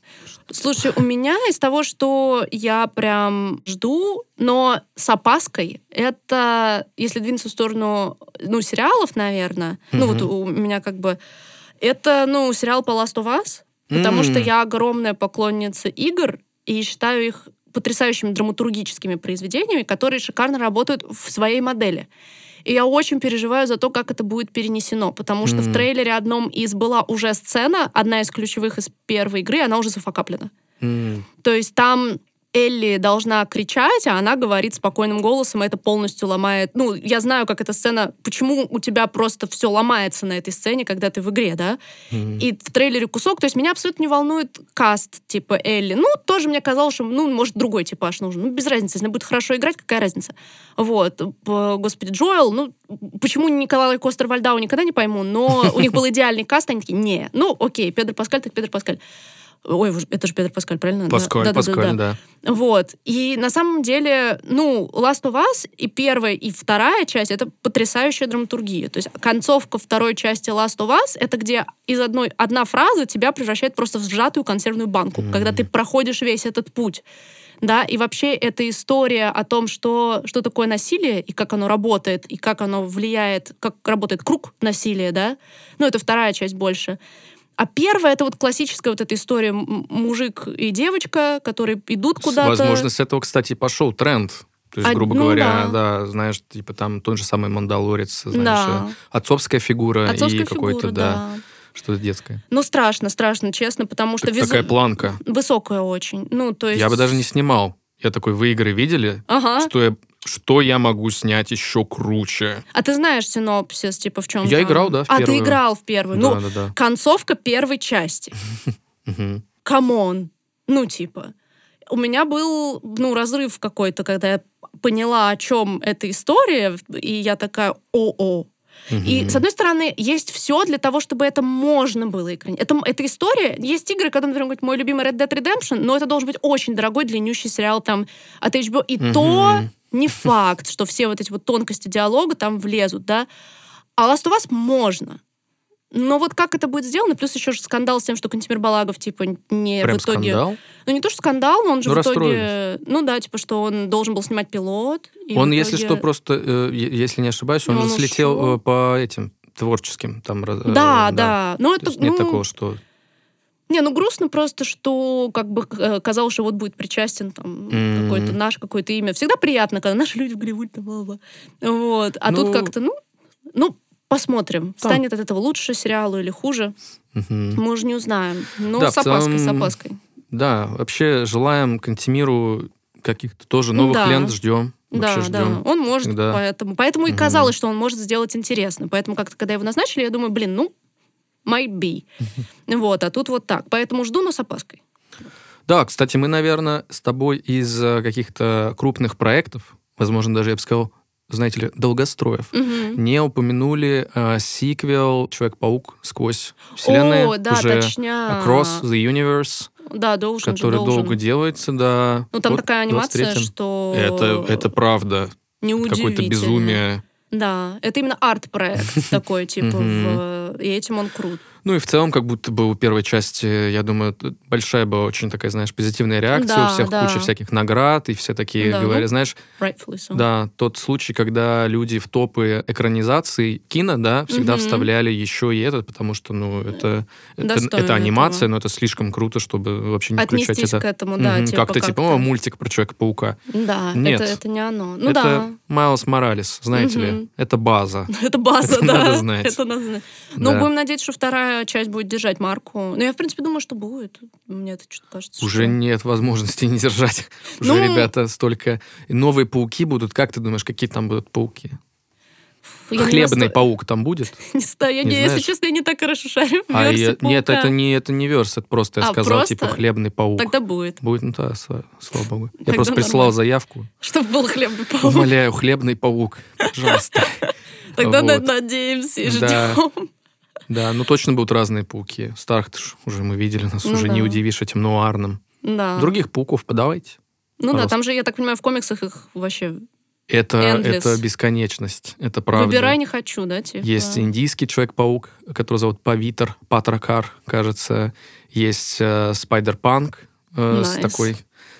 Слушай, у меня из того, что я прям жду, но с опаской, это, если двинуться в сторону, ну, сериалов, наверное, ну, вот у меня как бы, это, ну, сериал по Last of Us, потому что М. я огромная поклонница игр и считаю их потрясающими драматургическими произведениями, которые шикарно работают в своей модели. И я очень переживаю за то, как это будет перенесено, потому что в М. трейлере одном из была уже сцена, одна из ключевых из первой игры, она уже зафакаплена. М. То есть там Элли должна кричать, а она говорит спокойным голосом, и это полностью ломает. Ну, я знаю, как эта сцена, почему у тебя просто все ломается на этой сцене, когда ты в игре, да? М. И в трейлере кусок, то есть меня абсолютно не волнует каст типа Элли. Ну, тоже мне казалось, что, ну, может, другой типаж нужен. Ну, без разницы, если она будет хорошо играть, какая разница? Вот. Господи, Джоэл, ну, почему Николай Костер Вальдау никогда не пойму, но у них был идеальный каст, они такие, не, ну, окей, Педро Паскаль, так Педро Паскаль. Ой, это же Педро Паскаль, правильно? Да, Паскаль, да-да-да-да. Паскаль, да. Вот. И на самом деле, ну, Last of Us и первая, и вторая часть — это потрясающая драматургия. То есть концовка второй части Last of Us — это где из одной одна фраза тебя превращает просто в сжатую консервную банку, когда ты проходишь весь этот путь. Да, и вообще эта история о том, что, что такое насилие и как оно работает, и как оно влияет, как работает круг насилия, да, ну, это вторая часть больше. А первая это вот классическая вот эта история мужик и девочка, которые идут куда-то. Возможно, с этого, кстати, пошел тренд. То есть, А, грубо ну говоря, да. да. знаешь, типа там тот же самый Мандалорец, знаешь, Да. э, отцовская фигура Отцовская и какой-то, да, да. что-то детское. Ну, страшно, страшно, честно, потому что Так- визу- Такая планка. высокая очень. Ну, то есть... Я бы даже не снимал. Я такой, вы игры видели? Ага. Что я, что я могу снять еще круче? А ты знаешь синопсис, типа, в чем Я играл, да, в А, первую. ты играл в первую. Ну, да, да, да. концовка первой части. Come on. Ну, типа. У меня был, ну, разрыв какой-то, когда я поняла, о чем эта история, и я такая, о-о. И, с одной стороны, есть все для того, чтобы это можно было экранизировать. Это, это история. Есть игры, когда, например, говорит, мой любимый Red Dead Redemption, но это должен быть очень дорогой, длиннющий сериал там от HBO. И то не факт, что все вот эти вот тонкости диалога там влезут, да. А Last of Us можно. Но вот как это будет сделано, плюс еще же скандал с тем, что Кантимир Балагов, типа, не Прям в итоге... скандал? Ну, не то, что скандал, но он же Ну, в итоге... Ну да, типа, что он должен был снимать пилот. Он, если итоге- что, просто, э, если не ошибаюсь, он, Ну, он слетел ушел. э, по этим творческим там. раз- э, Да, да. Но То это, есть нет ну, такого, что... Не, ну грустно просто, что как бы э, казалось, что вот будет причастен там М. какое-то наше какое-то имя. Всегда приятно, когда наши люди в Голливуде, бла-бла. Вот. А тут Ну, как-то, ну, ну, посмотрим, Там- станет от этого лучше сериалу или хуже. Мгм. Мы уже не узнаем. Ну, Да, с опаской, с целом, опаской. Да, вообще желаем Кантемиру каких-то тоже новых Да. лент, ждем. Да, Вообще да, ждем. он может, Да. поэтому, поэтому и Мгм. казалось, что он может сделать интересно. Поэтому как-то, когда его назначили, я думаю, блин, ну, might be. Вот, а тут вот так. Поэтому жду, но с опаской. Да, кстати, мы, наверное, с тобой из э, каких-то крупных проектов, возможно, даже я бы сказал, знаете ли, долгостроев, Мгм. не упомянули э, сиквел «Человек-паук сквозь вселенную». О, да, уже точняк. Across the Universe, Да, должен же, который должен. долго делается, да. Ну, там Вот такая анимация, 23-м. что... Это, это правда. неудивительно. Какое-то безумие. Да, это именно арт-проект такой, типа, и этим он крут. Ну и в целом, как будто бы у первой части, я думаю, большая была очень такая, знаешь, позитивная реакция, Да, у всех да. куча всяких наград, и все такие Да, говорят, ну, знаешь, so. да, тот случай, когда люди в топы экранизаций кино, да, всегда Мгм. вставляли еще и этот, потому что, ну, это, это, Достойно это анимация, этого. но это слишком круто, чтобы вообще не включать Отнестись это. к этому, да, Мгм, типа как-то типа, как-то. о, мультик про Человека-паука. Да, Нет. Это, это не оно. Ну это да, Майлз Моралес, знаете ли, Мгм. это база. это база, Это да. надо знать. Это надо знать. Ну, Да. будем надеяться, что вторая часть будет держать марку. Но я, в принципе, думаю, что будет. Мне это что-то кажется. Уже что- нет возможности не держать. Уже, Ну- ребята, столько... Новые пауки будут. Как ты думаешь, какие там будут пауки? Я не Хлебный насто- паук там будет? Не знаю, я Не не, если честно, я не так хорошо шарю в А я- нет, паука. это не, это не верс, это просто я А, сказал, просто? типа, хлебный паук. Тогда будет. Будет, ну да, слава, богу. Я Тогда просто прислал нормально. заявку. Чтобы был хлебный паук. Умоляю, хлебный паук, пожалуйста. Тогда Вот. надеемся и ждем. Да, ну точно будут разные пауки. Старых уже мы видели, нас Ну уже да. не удивишь этим нуарным. Да. Других пауков подавайте. Ну да, пожалуйста. там же, я так понимаю, в комиксах их вообще Это, Endless. это бесконечность, это правда. Выбирай не хочу, да, типа? Есть индийский Человек-паук, который зовут Павитер, Патракар, кажется. Есть э, Spider-Punk э, с Nice. такой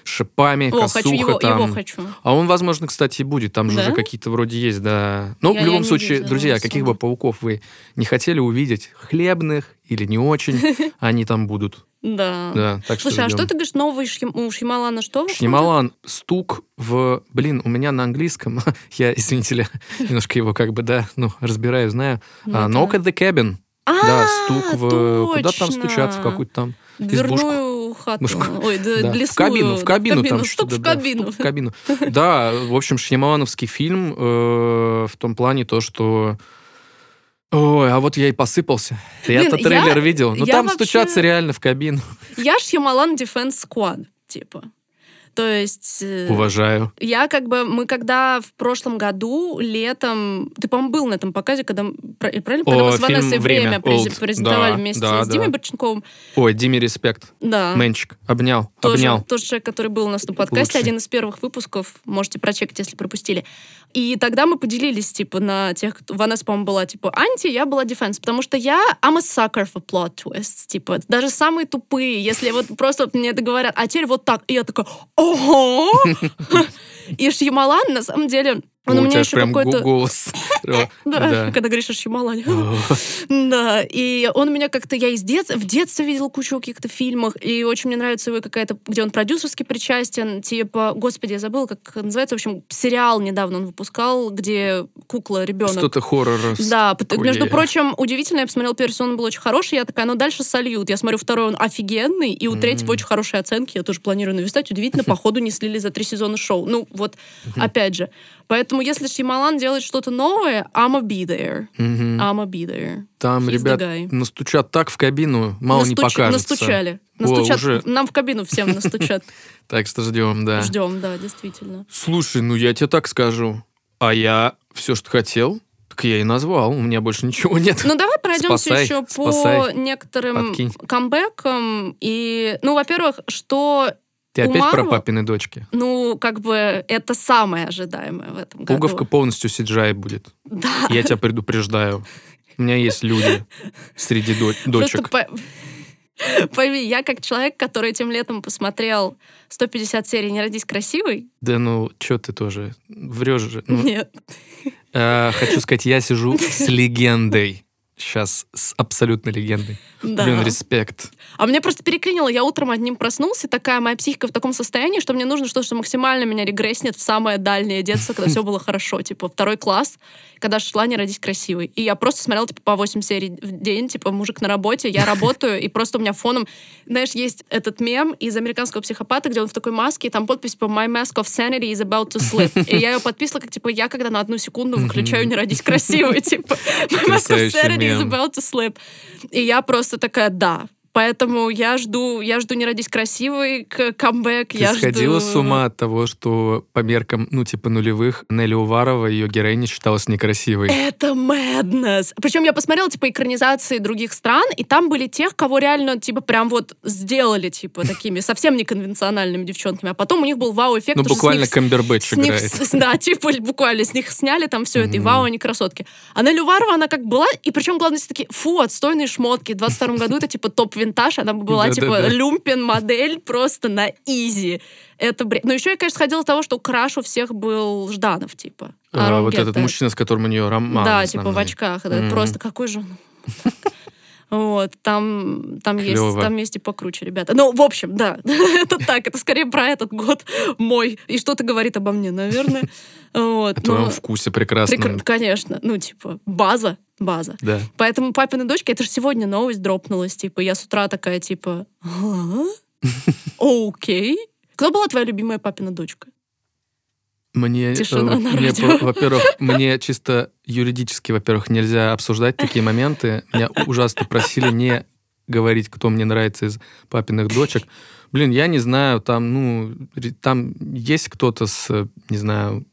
шипами, О, косуха хочу его, там. его хочу. А он, возможно, кстати, и будет. Там же Да? уже какие-то вроде есть, да. Ну, Я- в любом случае, видела друзья, каких бы пауков вы не хотели увидеть, хлебных или не очень, они там будут. Да. Да, так что Слушай, а ждем. что ты говоришь, новый Шьям- у Шьямалана что? Шьямалан, стук в... Блин, у меня на английском, я, извините, ли, немножко его как бы, да, ну, разбираю, знаю. А, Ну-ка. Knock at the cabin. А, да, стук в... Куда там стучаться? В какую-то там... избушку. Хату. Избушку. Ой, да, Да, лесную. в кабину, в кабину, там Стук что-то, в да, кабину. стук в кабину. Да, в общем, Шьямалановский фильм э, в том плане то, что... Ой, а вот я и посыпался. Я-то Блин, трейлер я- видел. Ну я там вообще- стучаться реально в кабину. Я Шьямалан Defense Squad, типа. То есть... э, Уважаю. Я как бы, мы когда в прошлом году летом, ты, по-моему, был на этом показе, когда, правильно, когда О, мы с Ванессой время, презентовали Да, вместе да, с Димой да. Борченковым. Ой, Диме респект. Да. Мэнчик. Обнял. Тоже, Обнял. тоже человек, который был у нас на подкасте, Лучший. один из первых выпусков, можете прочекать, если пропустили. И тогда мы поделились, типа, на тех, кто... Ванесса, по-моему, была, типа, анти, я была дефенс, потому что я I'm a sucker for plot twists, типа, даже самые тупые, если вот просто мне это говорят, а теперь вот так, и я такая, ого! И Шьямалан, на самом деле, он у у меня еще какой-то... голос. Да, Да. когда говоришь о Шьямалане. О, Да, и он меня как-то, я из детства, в детстве видел кучу каких-то фильмов, и очень мне нравится его какая-то, где он продюсерски причастен, типа, господи, я забыла, как называется, в общем, сериал недавно он выпускал, где кукла, ребенок. Что-то хоррор. Да, между прочим, удивительно, я посмотрела первый сезон, он был очень хороший, я такая, ну дальше сольют. Я смотрю второй, он офигенный, и у третьего очень хорошие оценки, я тоже планирую навестать. Удивительно, походу не слили за три сезона шоу. Ну, вот, опять же. Поэтому, если Шьямалан делает что-то новое, I'ma be there. Мгм. I'ma be there. Там, he's ребят, настучат так в кабину, мало не Настуч- покажется. Настучали. О, Настучат. уже. Нам в кабину всем настучат. Так что ждем, да. Ждем, да, действительно. Слушай, ну я тебе так скажу. А я все, что хотел, так я и назвал. У меня больше ничего нет. Ну, давай пройдемся Спасай, еще по спасай. некоторым Подкинь. камбэкам. И, ну, во-первых, что Ты опять про Марвел- папины дочки? Ну, как бы это самое ожидаемое в этом году. Пуговка полностью CGI будет. Да. Я тебя предупреждаю. У меня есть люди среди до- дочек. по- Пойми, я как человек, который этим летом посмотрел 150 серий «Не родись красивой», Да ну, что ты тоже врешь же. Ну, нет. э, хочу сказать, я сижу с легендой. Сейчас с абсолютно легендой. Да. Блин, респект. А мне просто переклинило. Я утром одним проснулся, такая моя психика в таком состоянии, что мне нужно что-то, что максимально меня регресснет в самое дальнее детство, когда все было хорошо. Типа второй класс, когда шла «Не родись красивой». И я просто смотрела типа по 8 серий в день, типа мужик на работе, я работаю, и просто у меня фоном... Знаешь, есть этот мем из «Американского психопата», где он в такой маске, и там подпись по «My mask of sanity is about to slip». И я ее подписала, как типа я когда на одну секунду выключаю «Не родись красивой», типа «My mask of sanity is about to slip». И я просто такая, да. Поэтому я жду, я жду «Не родись красивой», к камбэк, Ты я сходила жду... с ума от того, что по меркам, ну, типа нулевых, Нелли Уварова, ее героиня считалась некрасивой. Это madness. Причем я посмотрела, типа, экранизации других стран, и там были тех, кого реально, типа, прям вот сделали, типа, такими совсем неконвенциональными девчонками. А потом у них был вау-эффект. Ну, буквально них- Камбербэтч них играет. с- да, типа, буквально, с них сняли там все это, и вау, они красотки. А Нелли Уварова, она как была, и причем, главное, все такие, фу, отстойные шмотки. В 22 году это, типа, топ-винтаж, она была, типа, Да-да-да. люмпен-модель просто на изи. Это бред. Но еще я, конечно, ходила с того, что краш у всех был Жданов, типа. А, don't вот этот мужчина, с которым у нее роман Да, типа в основной. очках. да, Мгм. Просто какой же он. Вот, там, там, есть, там есть и покруче, ребята. Ну, в общем, да, это так, это скорее про этот год мой. И что-то говорит обо мне, наверное. Вот, О твоем вкусе прекрасном. Прекра- Конечно, ну, типа, база, база. Да. Поэтому папины дочки, это же сегодня новость дропнулась, типа, я с утра такая, типа, «А? окей. Кто была твоя любимая папина дочка? Мне, Тишина э, на мне, во-первых, мне чисто юридически, во-первых, нельзя обсуждать такие моменты. Меня ужасно просили не говорить, кто мне нравится из папиных дочек. Блин, я не знаю, там, ну, там есть кто-то с, не знаю,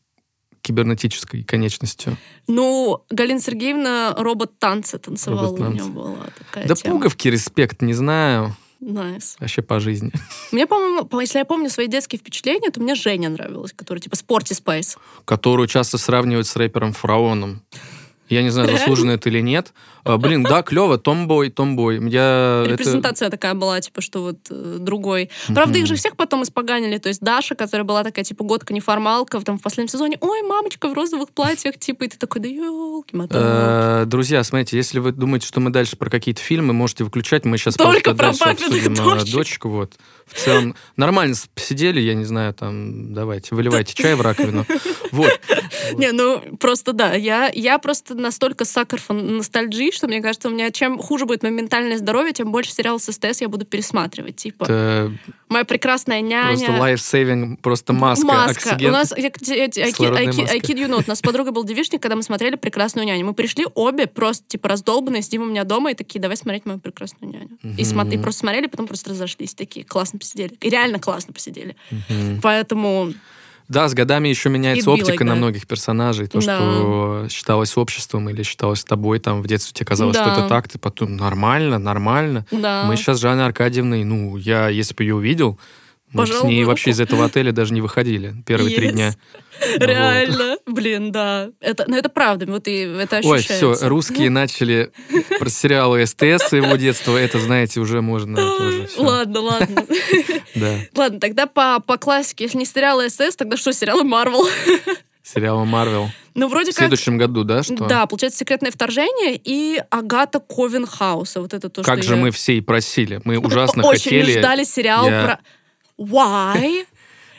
кибернетической конечностью. Ну, Галина Сергеевна робот-танцы танцевала, у Робот-танцы. нее была такая Да тема. пуговки, респект, не знаю. Nice. Вообще по жизни. Мне, по-моему, по- если я помню свои детские впечатления, то мне Женя нравилась, которая типа Sporty Spice. Которую часто сравнивают с рэпером Фараоном. Я не знаю, заслуженно это или нет. А, блин, да, клево, томбой, томбой. Я это... Репрезентация такая была, типа, что вот э, другой. Правда, их же всех потом испоганили. То есть Даша, которая была такая, типа, годка неформалка, там в последнем сезоне, ой, мамочка в розовых платьях, типа, и ты такой, да елки Э, Друзья, смотрите, если вы думаете, что мы дальше про какие-то фильмы, можете выключать, мы сейчас Только про обсудим э, дочек. дочку. Вот. В целом, нормально с- посидели, я не знаю, там, давайте, выливайте чай в раковину. Вот. Не, ну, просто да. Я, я просто настолько сакар фан- ностальджи, что мне кажется, у меня чем хуже будет мое ментальное здоровье, тем больше сериалов с СТС я буду пересматривать. Типа, Это «Моя прекрасная няня». просто life-saving, просто маска, Маска. оксиген. У нас, я, я, я, I I I kid you not, у нас с подругой был девичник, когда мы смотрели «Прекрасную няню». Мы пришли обе просто, типа, раздолбанные, сидим у меня дома и такие, давай смотреть «Мою прекрасную няню». И, смо- и просто смотрели, потом просто разошлись такие, классно посидели. И реально классно посидели. Мгм. Поэтому, Да, с годами еще меняется It оптика like на многих персонажей. То, Да. что считалось обществом или считалось тобой, там в детстве тебе казалось, что Да. это так, ты потом нормально, нормально. да. Мы сейчас с Жанной Аркадьевной, ну, я, если бы ее увидел, мы с ней вообще из этого отеля даже не выходили первые три Yes. дня. Реально. Блин, да. Это, ну, это правда, вот и это Ой, ощущается. все, русские начали про сериалы СТС своего детства. Это, знаете, уже можно тоже. Ладно, ладно. Да, Ладно, тогда по, по классике, если не сериалы СС, тогда что, сериалы Марвел? сериалы Марвел. Ну, вроде В как... следующем году, да, что? Да, получается «Секретное вторжение» и «Агата Ковенхауса». Вот это то, Как же я мы все и просили. Мы ужасно очень хотели. ждали сериал Я- про... Why?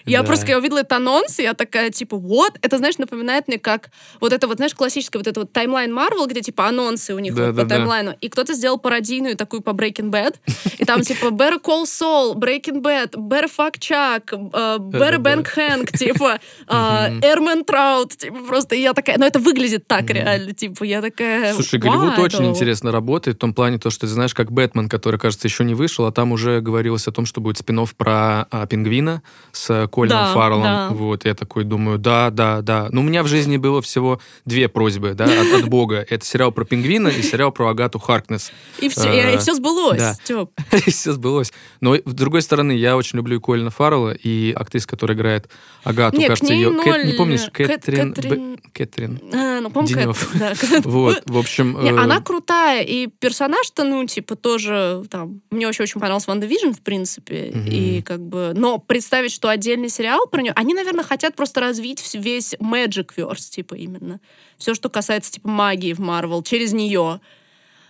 Я Да. просто, когда увидела этот анонс, я такая, типа, вот, это, знаешь, напоминает мне, как вот это вот, знаешь, классическое вот это вот таймлайн Марвел, где, типа, анонсы у них Да, вот да, по да. таймлайну, и кто-то сделал пародийную такую по Breaking Bad, и там, типа, Better Call Saul, Breaking Bad, Better Fuck Chuck, э, Better. Bank Hank, типа, э, Эрмен Траут, типа, просто, я такая, ну, это выглядит так реально, типа, я такая, Слушай, Голливуд очень интересно работает в том плане, то, что ты знаешь, как Бэтмен, который, кажется, еще не вышел, а там уже говорилось о том, что будет спин про а, пингвина с Колином Да, Фарреллом. да. Вот, я такой думаю, да, да, да. Но у меня в жизни было всего две просьбы, да, от, от Бога. Это сериал про пингвина и сериал про Агату Харкнес. И все, Э, и, все сбылось, да. Стёп. И все сбылось. Но, с другой стороны, я очень люблю и Колина Фаррелла, и актрис, которая играет Агату, Не, к кажется, ее... Кэт- не помнишь? Кэт- Кэтрин... Кэтрин- Кэтрин. А, ну, Денёв. Кэт, да. Вот, в общем... Не, э, она крутая, и персонаж-то, ну, типа, тоже, там, мне вообще очень понравился WandaVision, в принципе, и как бы, но представить, что отдельный сериал про нее, они, наверное, хотят просто развить весь Magicverse, типа, именно. Все, что касается, типа, магии в Марвел, через нее.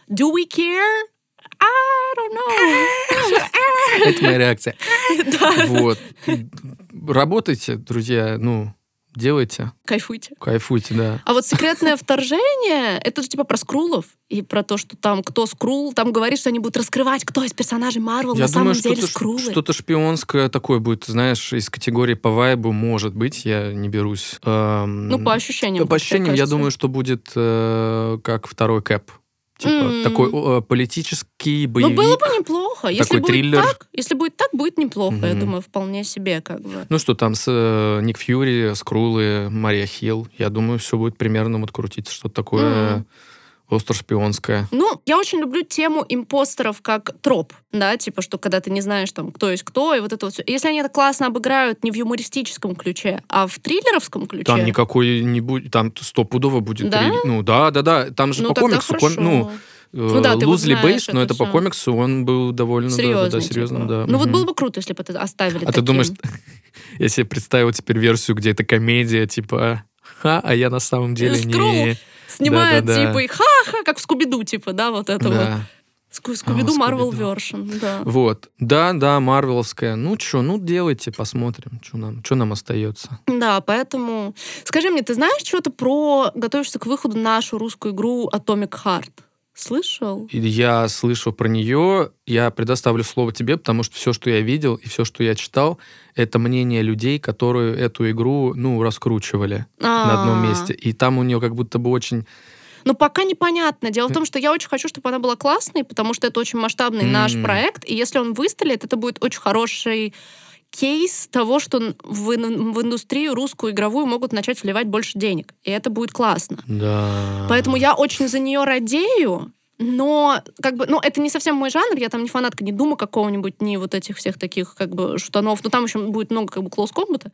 Do we care? I don't know. Это моя реакция. Вот. Работайте, друзья, ну, делайте, Кайфуйте. кайфуйте, да. А вот секретное вторжение, это же типа про скрулов и про то, что там кто скрул, там говорит, что они будут раскрывать, кто из персонажей Марвел на самом думаю, деле что-то, скрулы. что-то шпионское такое будет, знаешь, из категории по вайбу, может быть, я не берусь. Эм, Ну, по ощущениям. По ощущениям, я думаю, что будет э, как второй кэп. Типа М. такой э, политический Ну, боевик. было бы неплохо. Если такой будет триллер. так, если будет так, будет неплохо, я Мгм. думаю, вполне себе, как бы. Ну что там с э, Ник Фьюри, Скрулы, Мария Хилл. Я думаю, все будет примерно вот крутиться, что-то такое Мгм. Остро-шпионское. Ну, я очень люблю тему импостеров как троп, да, типа, что когда ты не знаешь, там, кто есть кто, и вот это вот всё. Если они это классно обыграют не в юмористическом ключе, а в триллеровском ключе... Там никакой не будет, там стопудово будет Да? триллер. Ну да, да, да. Там же ну, по комиксу, ком- ну, Ну да, ты вот лузли бейс, но это это по комиксу он был довольно да, да, серьезно. серьезным, да. Ну вот Мгм. было бы круто, если бы это оставили А ты таким. думаешь, я себе представил теперь версию, где это комедия, типа, ха, а я на самом деле Скрул. Не... Снимают, Да-да-да. типа, и ха-ха, как в Скуби-Ду, типа, да, вот это вот. Да. Ску- Скуби-Ду О, Марвел Скуби-Ду. Version, да. Вот. Да, да, марвеловская. Ну что, ну делайте, посмотрим, что нам, что нам остается. Да, поэтому... Скажи мне, ты знаешь что-то про... Готовишься к выходу нашу русскую игру Atomic Heart? Слышал? Я слышал про нее, я предоставлю слово тебе, потому что все, что я видел и все, что я читал, это мнение людей, которые эту игру, ну, раскручивали на одном А. месте. И там у нее как будто бы очень... Ну, пока непонятно. Дело в том, что я очень хочу, чтобы она была классной, потому что это очень масштабный наш М. проект, и если он выстрелит, это будет очень хороший кейс того, что в, ин- в индустрию русскую игровую могут начать вливать больше денег. И это будет классно. Да. Поэтому я очень за нее радею, но, как бы, ну, это не совсем мой жанр, я там не фанатка, не думаю какого-нибудь, ни вот этих всех таких, как бы, штанов, но там еще будет много, как бы, клоус комбата.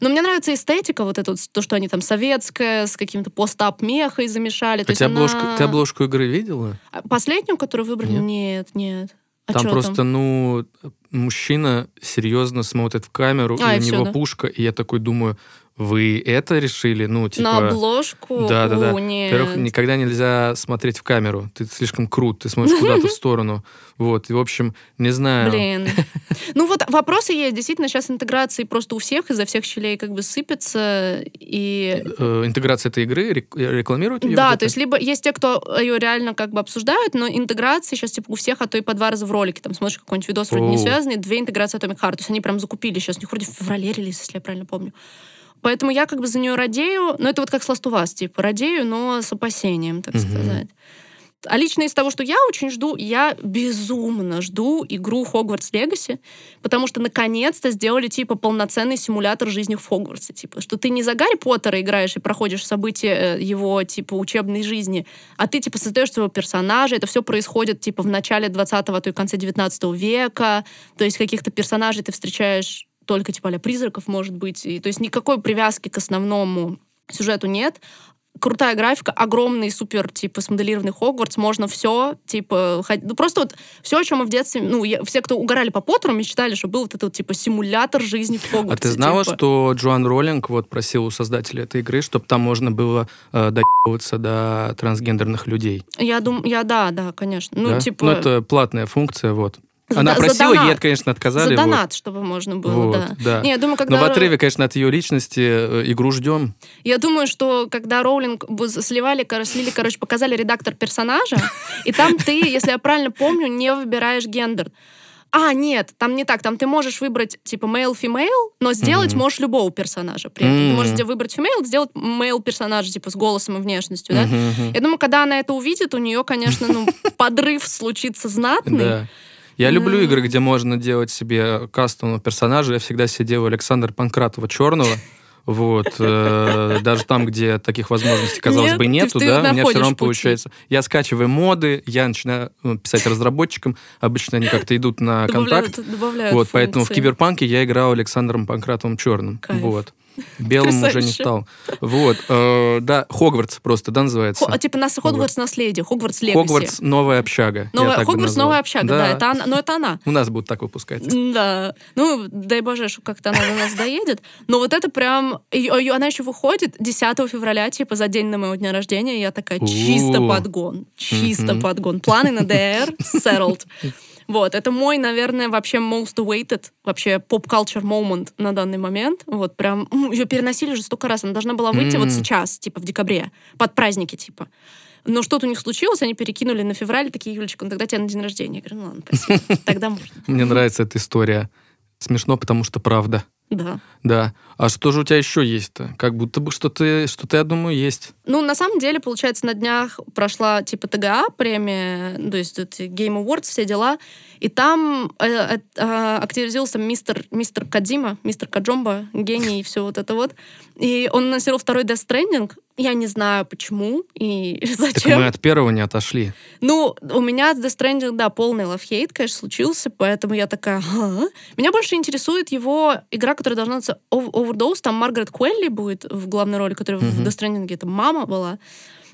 Но мне нравится эстетика, вот это вот, то, что они там советская, с каким-то постап мехой замешали. А ты, обложку, она... ты обложку игры видела? А последнюю, которую выбрали? Нет, нет. нет. А там просто, там? ну, мужчина серьезно смотрит в камеру, а, и, и у него да? пушка, и я такой думаю, вы это решили? Ну, типа... На обложку? Да, да, да. Во-первых, никогда нельзя смотреть в камеру. Ты слишком крут, ты смотришь куда-то в сторону. Вот, и, в общем, не знаю. Блин. Ну вот вопросы есть. Действительно, сейчас интеграции просто у всех изо всех щелей как бы сыпется. И... Э, интеграция этой игры рекламируют ее? Да, то есть либо есть те, кто ее реально как бы обсуждают, но интеграции сейчас типа у всех, а то и по два раза в ролике. Там смотришь какой-нибудь видос вроде не связанный, две интеграции Atomic Heart. То есть они прям закупили сейчас. У них вроде в феврале релиз, если я правильно помню. Поэтому я как бы за нее радею, но это вот как с Last of Us, типа, радею, но с опасением, так mm-hmm. сказать. А лично из того, что я очень жду, я безумно жду игру Hogwarts Legacy, потому что наконец-то сделали типа полноценный симулятор жизни в Хогвартсе. Типа, что ты не за Гарри Поттера играешь и проходишь события э, его типа учебной жизни, а ты типа создаешь своего персонажа. Это все происходит типа в начале 20-го, а то и конце 19 века. То есть каких-то персонажей ты встречаешь только типа а призраков, может быть. И, то есть никакой привязки к основному сюжету нет. Крутая графика, огромный супер, типа, смоделированный Хогвартс, можно все, типа, ходить. ну просто вот все, о чем мы в детстве, ну, я, все, кто угорали по Поттеру, мечтали, что был вот этот, типа, симулятор жизни в Хогвартсе. А ты знала, типа. что Джоан Роллинг вот просил у создателя этой игры, чтобы там можно было э, доебываться до трансгендерных людей? Я думаю, я, да, да, конечно. Ну, да? типа... Ну, это платная функция, вот. Она за, просила, за ей, конечно, отказали. За донат, вот. чтобы можно было, вот, да. да. Не, я думаю, когда... Но в отрыве, конечно, от ее личности э, игру ждем. Я думаю, что когда Роулинг сливали, слили, короче, показали редактор персонажа, и там ты, если я правильно помню, не выбираешь гендер. А, нет, там не так. Там ты можешь выбрать, типа, male-female, но сделать mm-hmm. можешь любого персонажа. При этом mm-hmm. ты можешь выбрать female, сделать male персонажа, типа, с голосом и внешностью, да? Mm-hmm. Я думаю, когда она это увидит, у нее, конечно, ну, подрыв случится знатный. Я mm. люблю игры, где можно делать себе кастомного персонажа. Я всегда себе делаю Александра Панкратова черного. Вот. Э, даже там, где таких возможностей, казалось Нет, бы, нету, да, у меня все равно пути. получается. Я скачиваю моды, я начинаю ну, писать разработчикам. Обычно они как-то идут на добавляют, контакт. Добавляют вот, поэтому в Киберпанке я играл Александром Панкратовым черным. Кайф. Вот. Белым Красавище. уже не стал. Вот. Э, да, Хогвартс просто, да, называется? Хо, типа нас Хогвартс наследие, Хогвартс Легаси. Хогвартс новая общага. Новая, Хогвартс новая общага, да. да, это она, но это она. У нас будут так выпускать. Да. Ну, дай боже, что как-то она до нас доедет. Но вот это прям... Ее, она еще выходит 10 февраля, типа за день на моего дня рождения. Я такая, чисто подгон. Чисто подгон. Планы на DR settled. Вот, это мой, наверное, вообще most awaited, вообще поп-culture moment на данный момент. Вот, прям, ее переносили уже столько раз. Она должна была выйти mm-hmm. вот сейчас, типа, в декабре, под праздники, типа. Но что-то у них случилось, они перекинули на февраль, такие, Юлечка, ну тогда тебе на день рождения. Я говорю, ну ладно, спасибо, тогда можно. Мне нравится эта история. Смешно, потому что правда. Да. Да. А что же у тебя еще есть-то? Как будто бы что-то, что-то, я думаю, есть. Ну, на самом деле, получается, на днях прошла типа ТГА премия, то есть это Game Awards, все дела. И там э, э, э, активизировался мистер, мистер Кадзима, мистер Каджомба, гений и все вот это вот. И он анонсировал второй Death Stranding. Я не знаю, почему и зачем. Так мы от первого не отошли. Ну, у меня с Death Stranding, да, полный лавхейт, конечно, случился, поэтому я такая, ага. Меня больше интересует его игра, которая должна называться Overdose. Там Маргарет Куэлли будет в главной роли, которая mm-hmm. в Stranding, это мама была.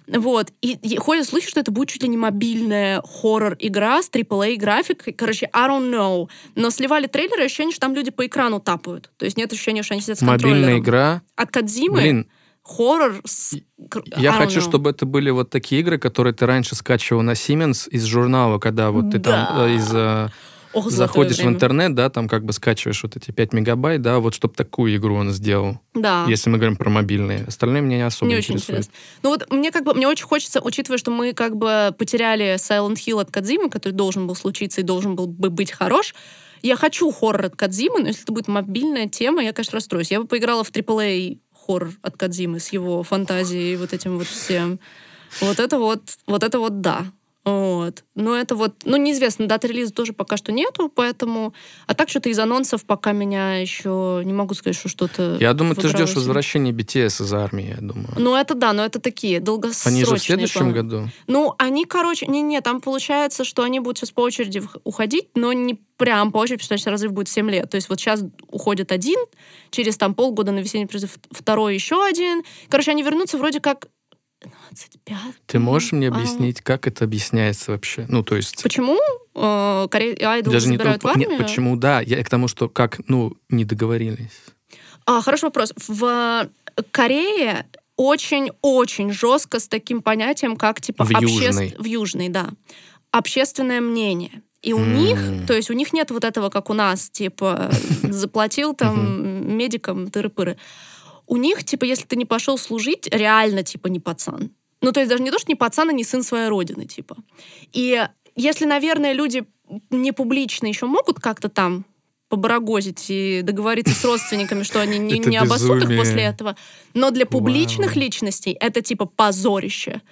Вот. И, и ходят слухи, что это будет чуть ли не мобильная хоррор-игра с AAA графикой. Короче, I don't know. Но сливали трейлеры, ощущение, что там люди по экрану тапают. То есть нет ощущения, что они сидят с Мобильная игра? От Кадзимы. Блин, хоррор с... Я хочу, know. чтобы это были вот такие игры, которые ты раньше скачивал на Siemens из журнала, когда вот ты да. там э, из э, Ох, заходишь в интернет, да, там как бы скачиваешь вот эти 5 мегабайт, да, вот чтобы такую игру он сделал. Да. Если мы говорим про мобильные. Остальные меня не особо не интересуют. Очень интересно. Ну вот мне как бы, мне очень хочется, учитывая, что мы как бы потеряли Silent Hill от Кадзимы, который должен был случиться и должен был бы быть хорош, я хочу хоррор от Кадзимы, но если это будет мобильная тема, я, конечно, расстроюсь. Я бы поиграла в AAA хоррор от Кадзимы с его фантазией и вот этим вот всем. Вот это вот, вот это вот да. Вот. Но это вот, ну, неизвестно, даты релиза тоже пока что нету, поэтому... А так что-то из анонсов пока меня еще... Не могу сказать, что что-то... Я думаю, ты ждешь возвращения BTS из армии, я думаю. Ну, это да, но это такие долгосрочные Они же в следующем планы. году? Ну, они, короче... Не-не, там получается, что они будут сейчас по очереди уходить, но не прям по очереди, потому что разрыв будет 7 лет. То есть вот сейчас уходит один, через там полгода на весенний призыв второй еще один. Короче, они вернутся вроде как 25. Ты можешь мне объяснить, как это объясняется вообще? Ну, то есть... Почему э, коре... айдолы Даже не в армию? Нет, почему, да. Я к тому, что как, ну, не договорились. А, хороший вопрос. В Корее очень-очень жестко с таким понятием, как типа В Южной. в Южной, да, общественное мнение. И у М. них, то есть у них нет вот этого, как у нас, типа, заплатил там медикам тыры-пыры. У них, типа, если ты не пошел служить, реально, типа, не пацан. Ну, то есть даже не то, что не пацан, а не сын своей родины, типа. И если, наверное, люди не публично еще могут как-то там побарагозить и договориться с родственниками, что они не, не обоссут их после этого. Но для публичных Вау. личностей это типа позорище.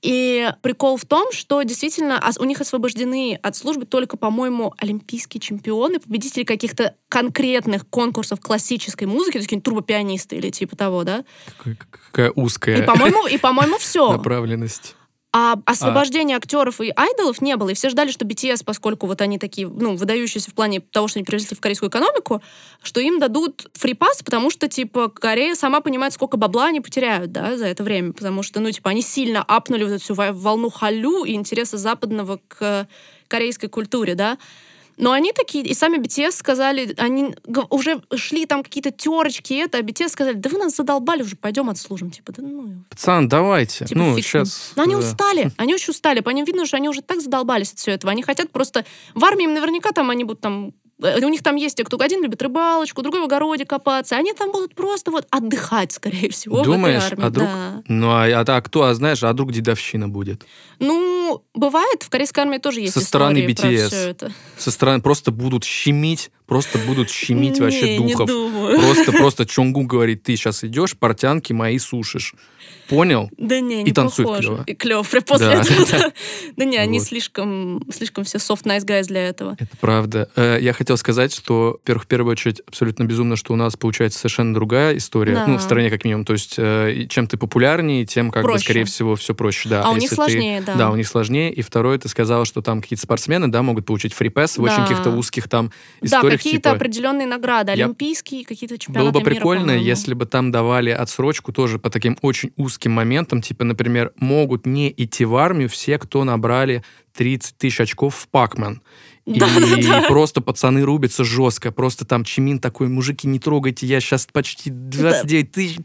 И прикол в том, что действительно у них освобождены от службы только, по-моему, олимпийские чемпионы, победители каких-то конкретных конкурсов классической музыки, то есть какие-нибудь турбопианисты или типа того, да. Какая, какая узкая И, по-моему, и, по-моему, все. направленность. А освобождения актеров и айдолов не было. И все ждали, что BTS, поскольку вот они такие, ну, выдающиеся в плане того, что они привезли в корейскую экономику, что им дадут фрипас, потому что, типа, Корея сама понимает, сколько бабла они потеряют, да, за это время. Потому что, ну, типа, они сильно апнули вот эту всю во- волну халю и интереса западного к корейской культуре, да. Но они такие, и сами BTS сказали, они уже шли там какие-то терочки, это, а BTS сказали, да вы нас задолбали, уже пойдем отслужим. Типа, да ну, Пацан, давайте. Типа, ну, ним. сейчас... но они устали, они очень устали. По ним видно, что они уже так задолбались от всего этого. Они хотят просто... В армии им наверняка там они будут там... э, У них там есть те, кто один любит рыбалочку, другой в огороде копаться. Они там будут просто вот отдыхать, скорее всего, Думаешь, в этой армии. а друг- да. Ну, а, а, а кто, а знаешь, а вдруг дедовщина будет? Ну, бывает, в корейской армии тоже есть Со стороны BTS. Со стороны просто будут щемить, просто будут щемить вообще духов. Просто, просто Чонгу говорит, ты сейчас идешь, портянки мои сушишь. Понял? Да не, не И танцует клёво. И клево после Да. этого. да. Не, они слишком, слишком все soft nice guys для этого. Это правда. Э, Я хотел сказать, что, во-первых, в первую очередь, абсолютно безумно, что у нас получается совершенно другая история. Ну, в стране как минимум. То есть, э, чем ты популярнее, тем, как бы, скорее всего, все проще. Да. А у них сложнее, да. Да, у них сложнее. И второе, ты сказала, что там какие-то спортсмены, да, могут получить фрипэс в очень каких-то узких там историях. Какие-то типа, определенные награды, Я- олимпийские, какие-то Было чемпионаты бы мира, прикольно, по-моему. если бы там давали отсрочку тоже по таким очень узким моментам. Типа, например, могут не идти в армию все, кто набрали 30 тысяч очков в Пакман. И Да-да-да. просто пацаны рубятся жестко. Просто там Чимин такой, мужики, не трогайте, я сейчас почти 29 тысяч.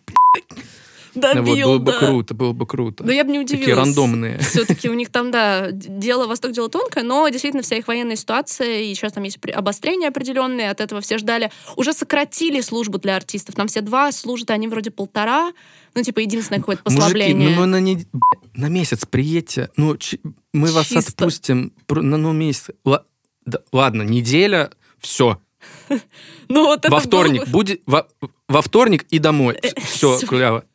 Добил, вот, было бы да. круто, было бы круто. Да я бы не удивилась. Такие рандомные. Все-таки у них там, да, дело Восток, дело тонкое, но действительно вся их военная ситуация, и сейчас там есть обострения определенные, от этого все ждали. Уже сократили службу для артистов. Там все два служат, а они вроде полтора. Ну, типа, единственное какое-то Мужики, послабление. ну, ну, на, нед- на месяц приедьте. Ну, чи- мы вас Чисто. отпустим на ну, месяц. Ла- да, ладно, неделя, все. Ну, вот Во вторник будет во, во вторник и домой. Все, всё. кляво.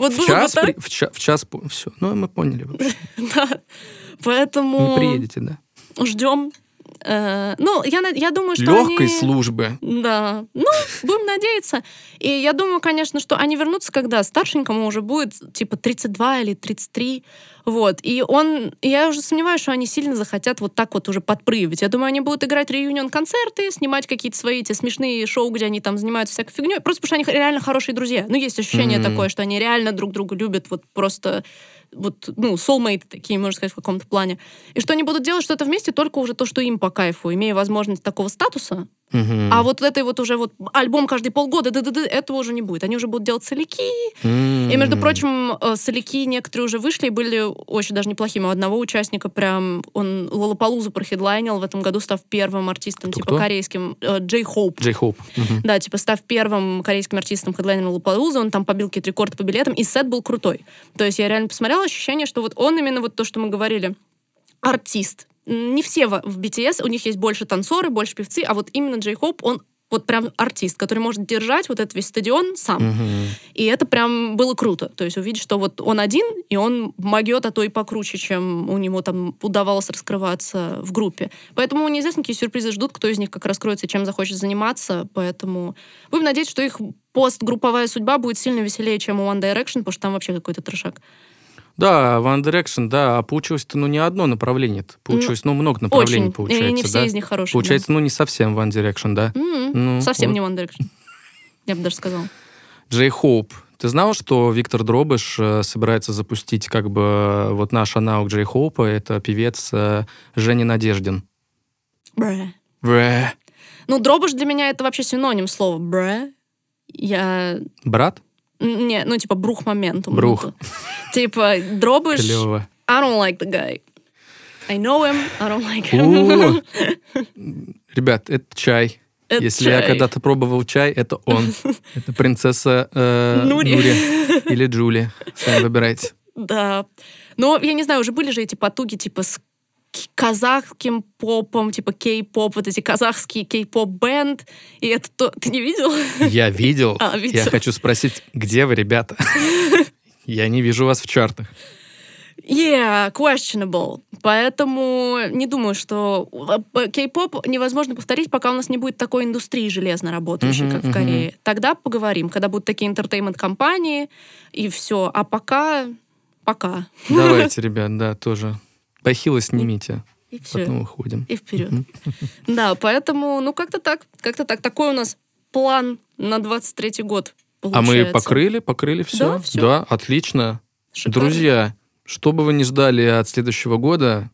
Вот В было час, бы так, при- в, ча- в час, все. Ну, мы поняли. вообще. да. Поэтому Вы приедете, да. ждем. Э, ну, я, я думаю, что Легкой они... службы. Да. Ну, будем надеяться. И я думаю, конечно, что они вернутся, когда старшенькому уже будет типа 32 или 33. Вот. И он... Я уже сомневаюсь, что они сильно захотят вот так вот уже подпрыгивать. Я думаю, они будут играть реюнион-концерты, снимать какие-то свои эти смешные шоу, где они там занимаются всякой фигней. Просто потому что они реально хорошие друзья. Ну, есть ощущение Мгм. такое, что они реально друг друга любят. Вот просто вот, ну, soulmate такие, можно сказать, в каком-то плане. И что они будут делать что-то вместе, только уже то, что им по кайфу, имея возможность такого статуса, А вот этой вот уже вот альбом каждые полгода, да, да, да, этого уже не будет. Они уже будут делать соляки. И, между прочим, э, соляки некоторые уже вышли и были очень даже неплохими. У одного участника прям, он Лолопалузу прохедлайнил в этом году, став первым артистом, Кто, типа корейским, э, Джей Хоуп. Джей Хоуп. Да, типа став первым корейским артистом хедлайнером Лолопалузы, он там побил какие-то рекорды по билетам, и сет был крутой. То есть я реально посмотрела, ощущение, что вот он именно вот то, что мы говорили, артист. Не все в в BTS, у них есть больше танцоры, больше певцы, а вот именно Джей Хоуп, он вот прям артист, который может держать вот этот весь стадион сам. Мгм. И это прям было круто. То есть увидеть, что вот он один, и он могет, а то и покруче, чем у него там удавалось раскрываться в группе. Поэтому неизвестно, какие сюрпризы ждут, кто из них как раскроется, чем захочет заниматься. Поэтому будем надеяться, что их постгрупповая судьба будет сильно веселее, чем у One Direction, потому что там вообще какой-то трешак. Да, One Direction, да, а получилось-то, ну, не одно направление Получилось, ну, много направлений Очень. получается, и не все да? из них хорошие. Получается, ну, не совсем One Direction, да? да. М-м. Ну, Совсем вот. не One Direction. Я бы даже сказала. Джей Хоуп. Ты знал, что Виктор Дробыш э, собирается запустить как бы э, вот наш аналог Джей Хоупа? Это певец э, Женя Надеждин. Бре. Бре. Ну, дробыш для меня это вообще синоним слова бре. Я... Брат? Не, ну, типа, брух моментум. Брух. Ну, Типа, дробыш... Клево. I don't like the guy. I know him, I don't like him. Ребят, это чай. Это Если я чай. когда-то пробовал чай, это он. Это принцесса э, Нури. Нури. Или Джули. Сами выбирайте. Да. Но, я не знаю, уже были же эти потуги, типа, с казахским попом, типа кей-поп, вот эти казахские кей-поп-бенд. И это то... Ты не видел? Я видел. А, видел. Я хочу спросить, где вы, ребята? Я не вижу вас в чартах. Yeah, questionable. Поэтому не думаю, что э, кей-поп невозможно повторить, пока у нас не будет такой индустрии железно работающей, Мгм, как в. Корее. Тогда поговорим, когда будут такие entertainment-компании и все. А пока... Пока. Давайте, ребят, да, тоже. Бахилы снимите, И все. потом уходим. И вперед. Да, поэтому, ну, как-то так. Как-то так. Такой у нас план на 23-й год А мы получается. покрыли, покрыли все? Да, всё. Да, отлично. Шикарно. Друзья, что бы вы ни ждали от следующего года,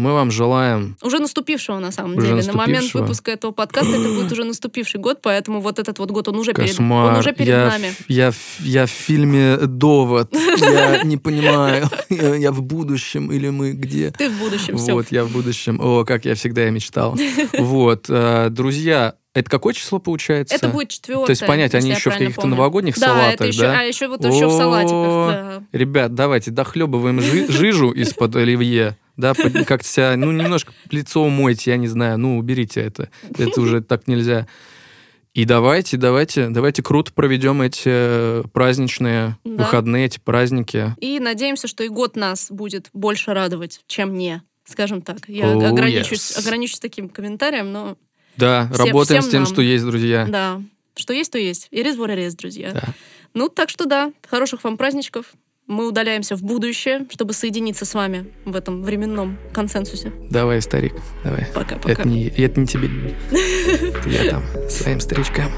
мы вам желаем Уже наступившего, на самом Уже деле. На момент выпуска этого подкаста это будет уже наступивший год, поэтому вот этот вот год, он уже, перед, кошмар. он уже перед я, нами. Я, в- я в фильме «Довод». Я не понимаю, я в будущем или мы где? Ты в будущем, все. Вот, я в будущем. О, как я всегда и мечтал. Вот, э, друзья, это какое число получается? Это будет четвертое. То есть, понять, они еще в каких-то помню. новогодних да, салатах, это еще, да? А еще вот еще в салатиках, да. Ребят, давайте дохлебываем жи- жижу из-под оливье. Да, как-то себя, ну, немножко лицо умойте, я не знаю, ну, уберите это. Это уже так нельзя. И давайте, давайте, давайте круто проведем эти э, праздничные Да. выходные, эти праздники. И надеемся, что и год нас будет больше радовать, чем не. Скажем так. Я Oh, ограничусь, yes. ограничусь таким комментарием, но Да, Всем- работаем всем с тем, нам. что есть, друзья. да. Что есть, то есть. What it is, друзья. Да. Ну, так что да, хороших вам праздничков. Мы удаляемся в будущее, чтобы соединиться с вами в этом временном консенсусе. Давай, старик, давай. Пока-пока. Это не, это не тебе. Это я там своим старичкам.